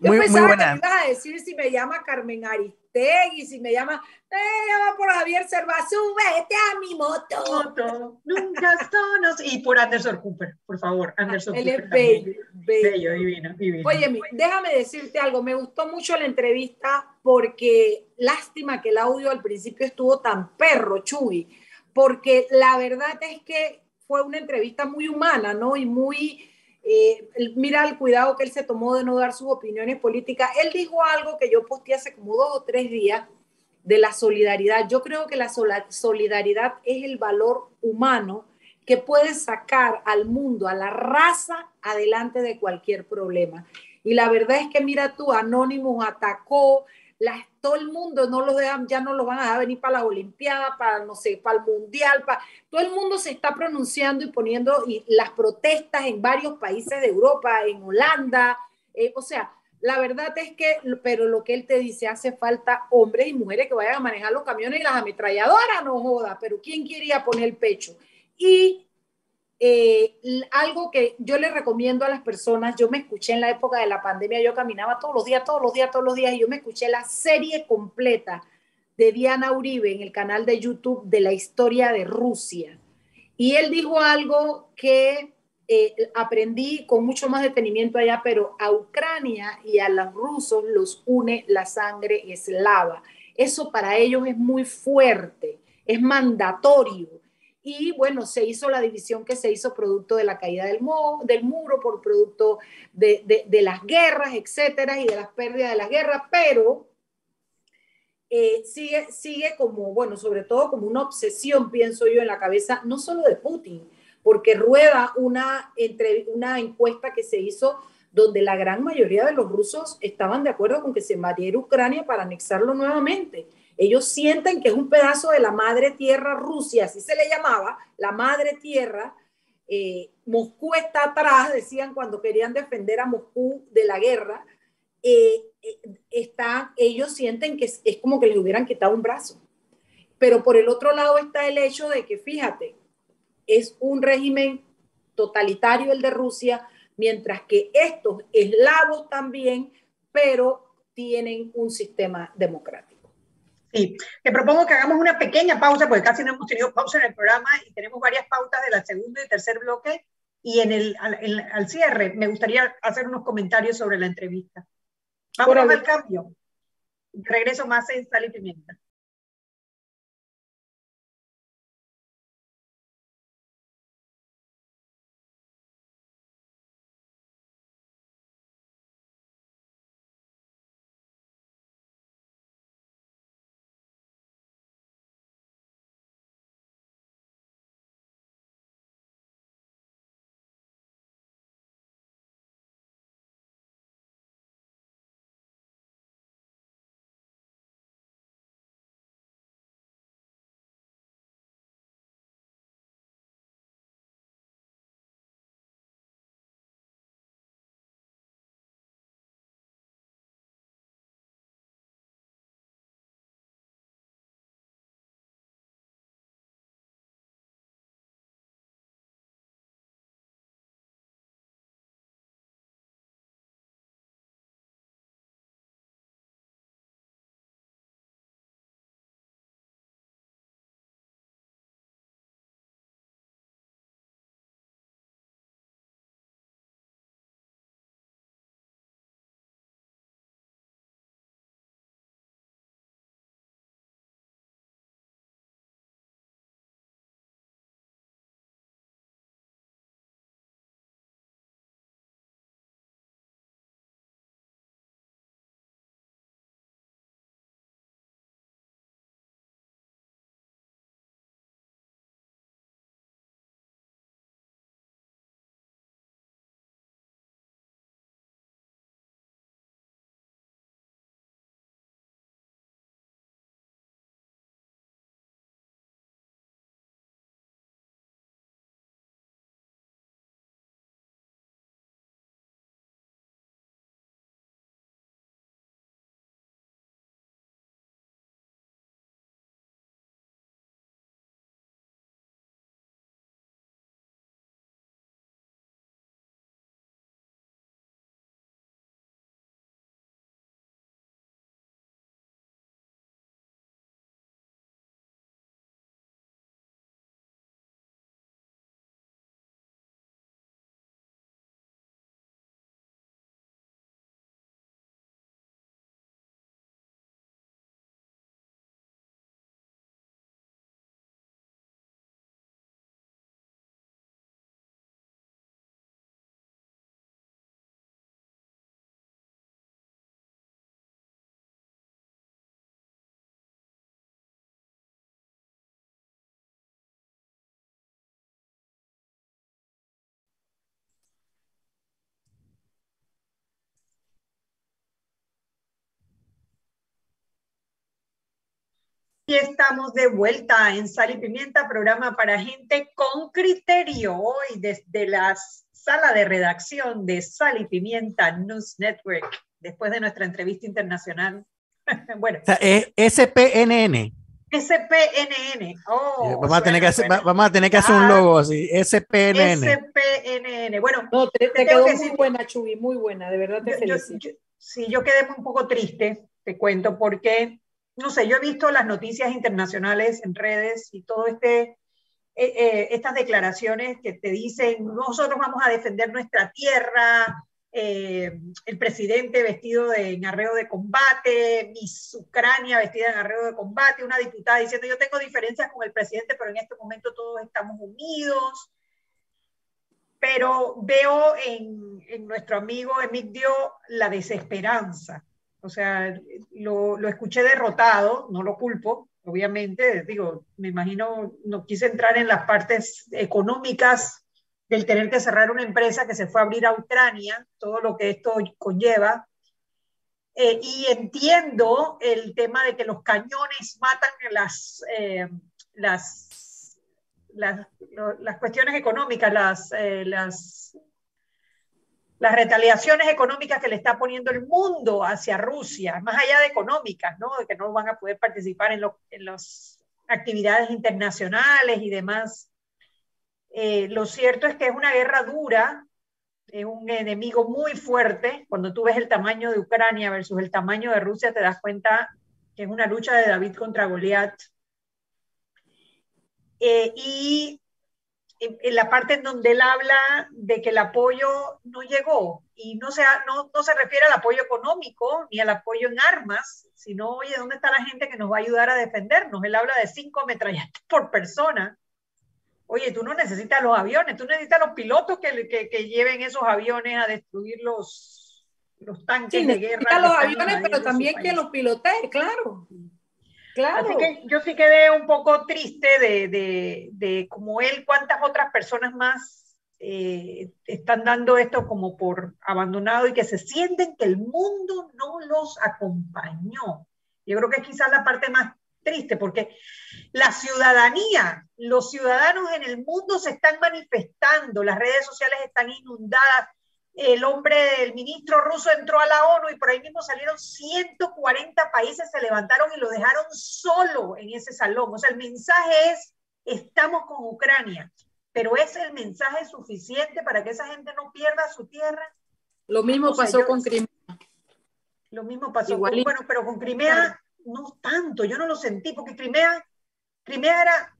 muy, pensaba muy buena. que me ibas a decir si me llama Carmen Aristegui, si me llama, te llama por Javier Serva, súbete a mi moto. moto. Nunca sonos. Y por Anderson Cooper, por favor, Anderson Él Cooper. es bello, bello. bello, divino, divino. Oye, déjame decirte algo, me gustó mucho la entrevista porque lástima que el audio al principio estuvo tan perro, Chuy porque la verdad es que fue una entrevista muy humana, ¿no? Y muy, eh, mira el cuidado que él se tomó de no dar sus opiniones políticas. Él dijo algo que yo posteé hace como dos o tres días de la solidaridad. Yo creo que la solidaridad es el valor humano que puede sacar al mundo, a la raza, adelante de cualquier problema. Y la verdad es que, mira tú, Anónimo atacó, todo el mundo no los dejan, ya no los van a dejar venir para la Olimpiada, para no sé, para el Mundial, para, todo el mundo se está pronunciando y poniendo y las protestas en varios países de Europa, en Holanda, eh, o sea, la verdad es que, pero lo que él te dice, hace falta hombres y mujeres que vayan a manejar los camiones y las ametralladoras, no joda, pero ¿quién quería poner el pecho? Y eh, algo que yo le recomiendo a las personas, yo me escuché en la época de la pandemia, yo caminaba todos los días, todos los días, todos los días, y yo me escuché la serie completa de Diana Uribe en el canal de YouTube de la historia de Rusia. Y él dijo algo que eh, aprendí con mucho más detenimiento allá, pero a Ucrania y a los rusos los une la sangre eslava. Eso para ellos es muy fuerte, es mandatorio y bueno, se hizo la división que se hizo producto de la caída del, muro, por producto de, de, las guerras, etcétera, y de las pérdidas de las guerras, pero eh, sigue, sigue como, bueno, sobre todo como una obsesión, pienso yo, en la cabeza, no solo de Putin, porque rueda una, entre, una encuesta que se hizo donde la gran mayoría de los rusos estaban de acuerdo con que se invadiera Ucrania para anexarlo nuevamente. Ellos sienten que es un pedazo de la madre tierra Rusia, así se le llamaba, la madre tierra. Eh, Moscú está atrás, decían cuando querían defender a Moscú de la guerra. Eh, eh, ellos sienten que es, es como que les hubieran quitado un brazo. Pero por el otro lado está el hecho de que, fíjate, es un régimen totalitario el de Rusia, mientras que estos eslavos también, pero tienen un sistema democrático. Sí, te propongo que hagamos una pequeña pausa, porque casi no hemos tenido pausa en el programa y tenemos varias pautas de la segunda y tercer bloque. Y en el, al, cierre me gustaría hacer unos comentarios sobre la entrevista. Vamos al cambio. Regreso más en Sal y Pimienta. Y estamos de vuelta en Sal y Pimienta, programa para gente con criterio. Hoy desde la sala de redacción de Sal y Pimienta News Network, después de nuestra entrevista internacional. bueno. O sea, es SPNN. SPNN. Oh, vamos, a tener que hacer, vamos a tener que hacer un logo así. SPNN. SPNN. Bueno, no, te, quedó muy buena, Chubi, muy buena, de verdad te felicito. sí, yo quedé un poco triste, te cuento, porque no sé, yo he visto las noticias internacionales en redes y todo este, eh, eh, estas declaraciones que te dicen, nosotros vamos a defender nuestra tierra, eh, el presidente vestido de, en arreo de combate, Miss Ucrania vestida en arreo de combate, una diputada diciendo yo tengo diferencias con el presidente, pero en este momento todos estamos unidos. Pero veo en, en nuestro amigo Emigdio la desesperanza o sea, lo, lo, escuché derrotado, no lo culpo, obviamente, digo, me imagino, no quise entrar en las partes económicas del tener que cerrar una empresa que se fue a abrir a Ucrania, todo lo que esto conlleva. Eh, y entiendo el tema de que los cañones matan las, eh, las, las, las, cuestiones económicas, las, eh, las las retaliaciones económicas que le está poniendo el mundo hacia Rusia, más allá de económicas, ¿no? de que no van a poder participar en, en las actividades internacionales y demás. Eh, lo cierto es que es una guerra dura, es un enemigo muy fuerte. Cuando tú ves el tamaño de Ucrania versus el tamaño de Rusia, te das cuenta que es una lucha de David contra Goliat. Eh, y en, la parte en donde él habla de que el apoyo no llegó y no se, no, no se refiere al apoyo económico ni al apoyo en armas, sino, oye, ¿dónde está la gente que nos va a ayudar a defendernos? Él habla de cinco metralletas por persona. Oye, tú no necesitas los aviones, tú necesitas los pilotos que, que, que lleven esos aviones a destruir los, los tanques de guerra. los aviones, pero también que los piloteen, claro. Así que yo sí quedé un poco triste de, de, de como él, cuántas otras personas más eh, están dando esto como por abandonado y que se sienten que el mundo no los acompañó. Yo creo que es quizás la parte más triste porque la ciudadanía, los ciudadanos en el mundo se están manifestando, las redes sociales están inundadas el hombre del ministro ruso entró a la ONU y por ahí mismo salieron 140 países, se levantaron y lo dejaron solo en ese salón. O sea, el mensaje es, estamos con Ucrania, pero ¿es el mensaje suficiente para que esa gente no pierda su tierra? Lo mismo pasó con Crimea. Lo mismo pasó con, bueno, pero con Crimea no tanto, yo no lo sentí, porque Crimea, Crimea era,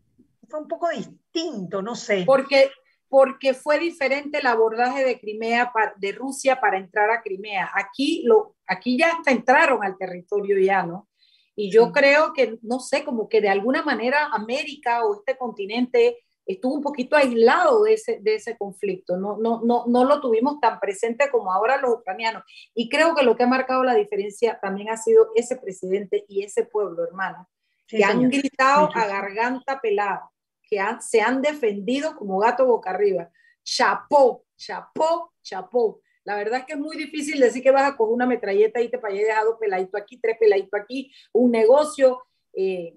fue un poco distinto, no sé. Porque porque fue diferente el abordaje de Crimea, de Rusia para entrar a Crimea. Aquí, lo, aquí ya hasta entraron al territorio ya, ¿no? Y yo creo que, no sé, como que de alguna manera América o este continente estuvo un poquito aislado de ese, de ese conflicto, no, no, no, no lo tuvimos tan presente como ahora los ucranianos. Y creo que lo que ha marcado la diferencia también ha sido ese presidente y ese pueblo, hermana, que han gritado a garganta pelada que se han defendido como gato boca arriba. Chapó, chapó, chapó. La verdad es que es muy difícil decir que vas a coger una metralleta y te para dejado peladito aquí, tres peladitos aquí, un negocio, eh,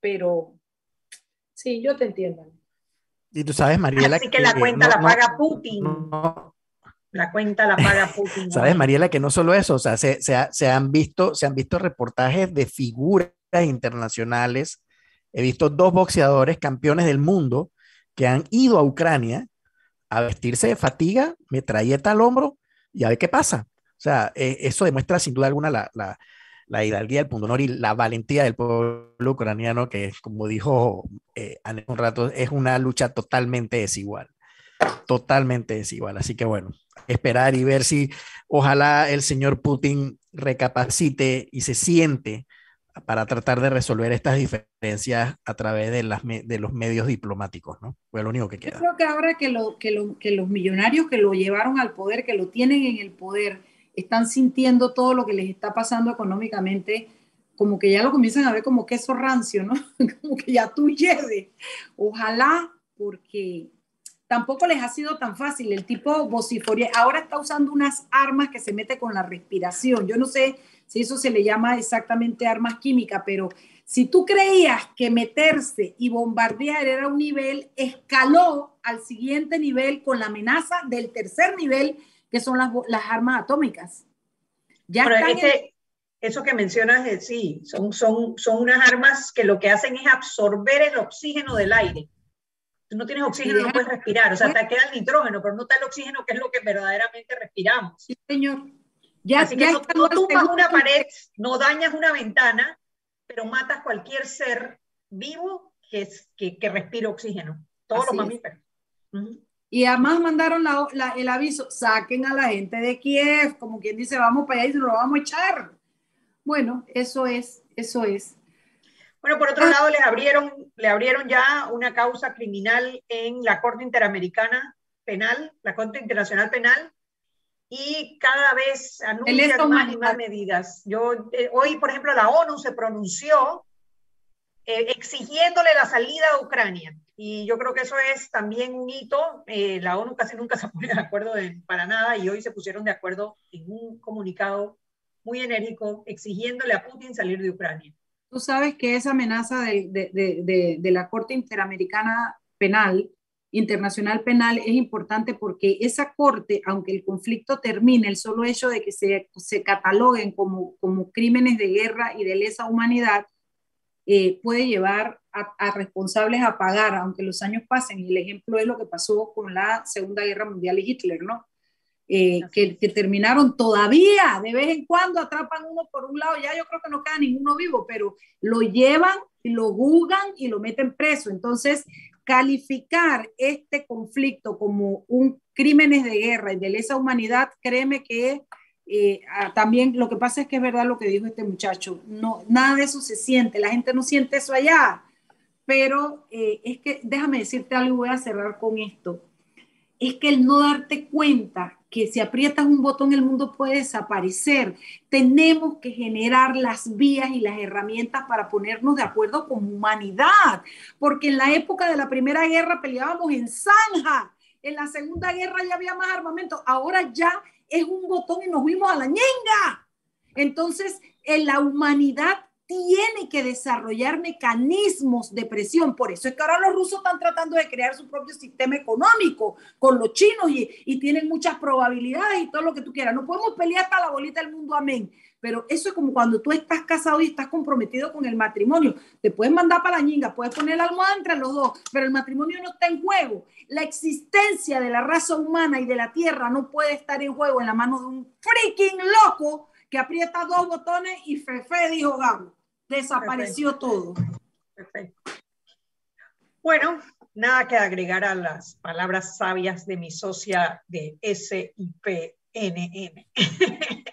pero sí, yo te entiendo. Y tú sabes, Mariela. Así que, la cuenta la paga Putin. la cuenta la paga Putin. Sabes, Mariela, que no solo eso, o sea, se, se, han visto, se han visto reportajes de figuras internacionales He visto dos boxeadores campeones del mundo que han ido a Ucrania a vestirse de fatiga, metralleta al hombro y a ver qué pasa. O sea, eh, eso demuestra sin duda alguna la, la, la, hidalguía del punto honor y la valentía del pueblo ucraniano, que como dijo eh, un rato, es una lucha totalmente desigual. Totalmente desigual. Así que bueno, esperar y ver si ojalá el señor Putin recapacite y se siente para tratar de resolver estas diferencias a través de, las, de los medios diplomáticos, ¿no? Fue lo único que queda. Yo creo que ahora que, lo, que, lo, que los millonarios que lo llevaron al poder, que lo tienen en el poder, están sintiendo todo lo que les está pasando económicamente, como que ya lo comienzan a ver como queso rancio, ¿no? como que ya tú lleves. Ojalá, porque tampoco les ha sido tan fácil. El tipo vociforia ahora está usando unas armas que se mete con la respiración. Yo no sé si eso se le llama exactamente armas químicas, pero Si tú creías que meterse y bombardear era un nivel, escaló al siguiente nivel con la amenaza del tercer nivel, que son las, las armas atómicas. Ya eso que mencionas, es, sí, son, son, son unas armas que lo que hacen es absorber el oxígeno del aire. Tú no tienes oxígeno, no puedes respirar, o sea, te queda el nitrógeno, pero no está el oxígeno, que es lo que verdaderamente respiramos. Sí, señor. Ya, Así que no, no tumbas una pared, no dañas una ventana, pero matas cualquier ser vivo que, es, que, que respire oxígeno. Todos los mamíferos. Y además mandaron la, el aviso, saquen a la gente de Kiev, como quien dice, vamos para allá y se lo vamos a echar. Bueno, eso es, eso es. Bueno, por otro lado, le abrieron, le abrieron ya una causa criminal en la Corte Interamericana Penal, la Corte Internacional Penal, y cada vez anuncian más y más medidas. Yo, eh, hoy, por ejemplo, la ONU se pronunció eh, exigiéndole la salida a Ucrania. Y yo creo que eso es también un hito. Eh, la ONU casi nunca se pone de acuerdo para nada y hoy se pusieron de acuerdo en un comunicado muy enérgico exigiéndole a Putin salir de Ucrania. Tú sabes que esa amenaza de, de, de, de la Corte Interamericana Penal, Internacional Penal, es importante porque esa Corte, aunque el conflicto termine, el solo hecho de que se, se cataloguen como, como crímenes de guerra y de lesa humanidad, eh, puede llevar a, a, responsables a pagar, aunque los años pasen. Y el ejemplo es lo que pasó con la Segunda Guerra Mundial y Hitler, ¿no? Eh, que, terminaron todavía, de vez en cuando atrapan uno por un lado, ya yo creo que no queda ninguno vivo, pero lo llevan, lo juzgan y lo meten preso. Entonces, calificar este conflicto como un crímenes de guerra y de lesa humanidad, créeme que eh, también lo que pasa es que es verdad lo que dijo este muchacho, no, nada de eso se siente, la gente no siente eso allá, pero eh, es que déjame decirte algo, voy a cerrar con esto, es que el no darte cuenta que si aprietas un botón el mundo puede desaparecer. Tenemos que generar las vías y las herramientas para ponernos de acuerdo como humanidad, porque en la época de la Primera Guerra peleábamos en zanja, en la Segunda Guerra ya había más armamento, ahora ya es un botón y nos fuimos a la ñenga. Entonces, en la humanidad tiene que desarrollar mecanismos de presión. Por eso es que ahora los rusos están tratando de crear su propio sistema económico con los chinos y, tienen muchas probabilidades y todo lo que tú quieras. No podemos pelear hasta la bolita del mundo, amén. Pero eso es como cuando tú estás casado y estás comprometido con el matrimonio. Te puedes mandar para la ñinga, puedes poner la almohada entre los dos, pero el matrimonio no está en juego. La existencia de la raza humana y de la tierra no puede estar en juego en la mano de un freaking loco que aprieta dos botones y Fefe dijo Gabo. Desapareció todo. Perfecto. Bueno, nada que agregar a las palabras sabias de mi socia de SIPNN.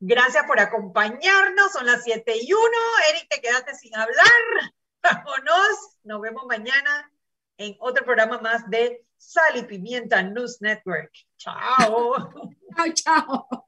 Gracias por acompañarnos. Son las 7 y 1. Eric, te quedaste sin hablar. Vámonos. Nos vemos mañana en otro programa más de Sal y Pimienta News Network. Chao. chao, chao.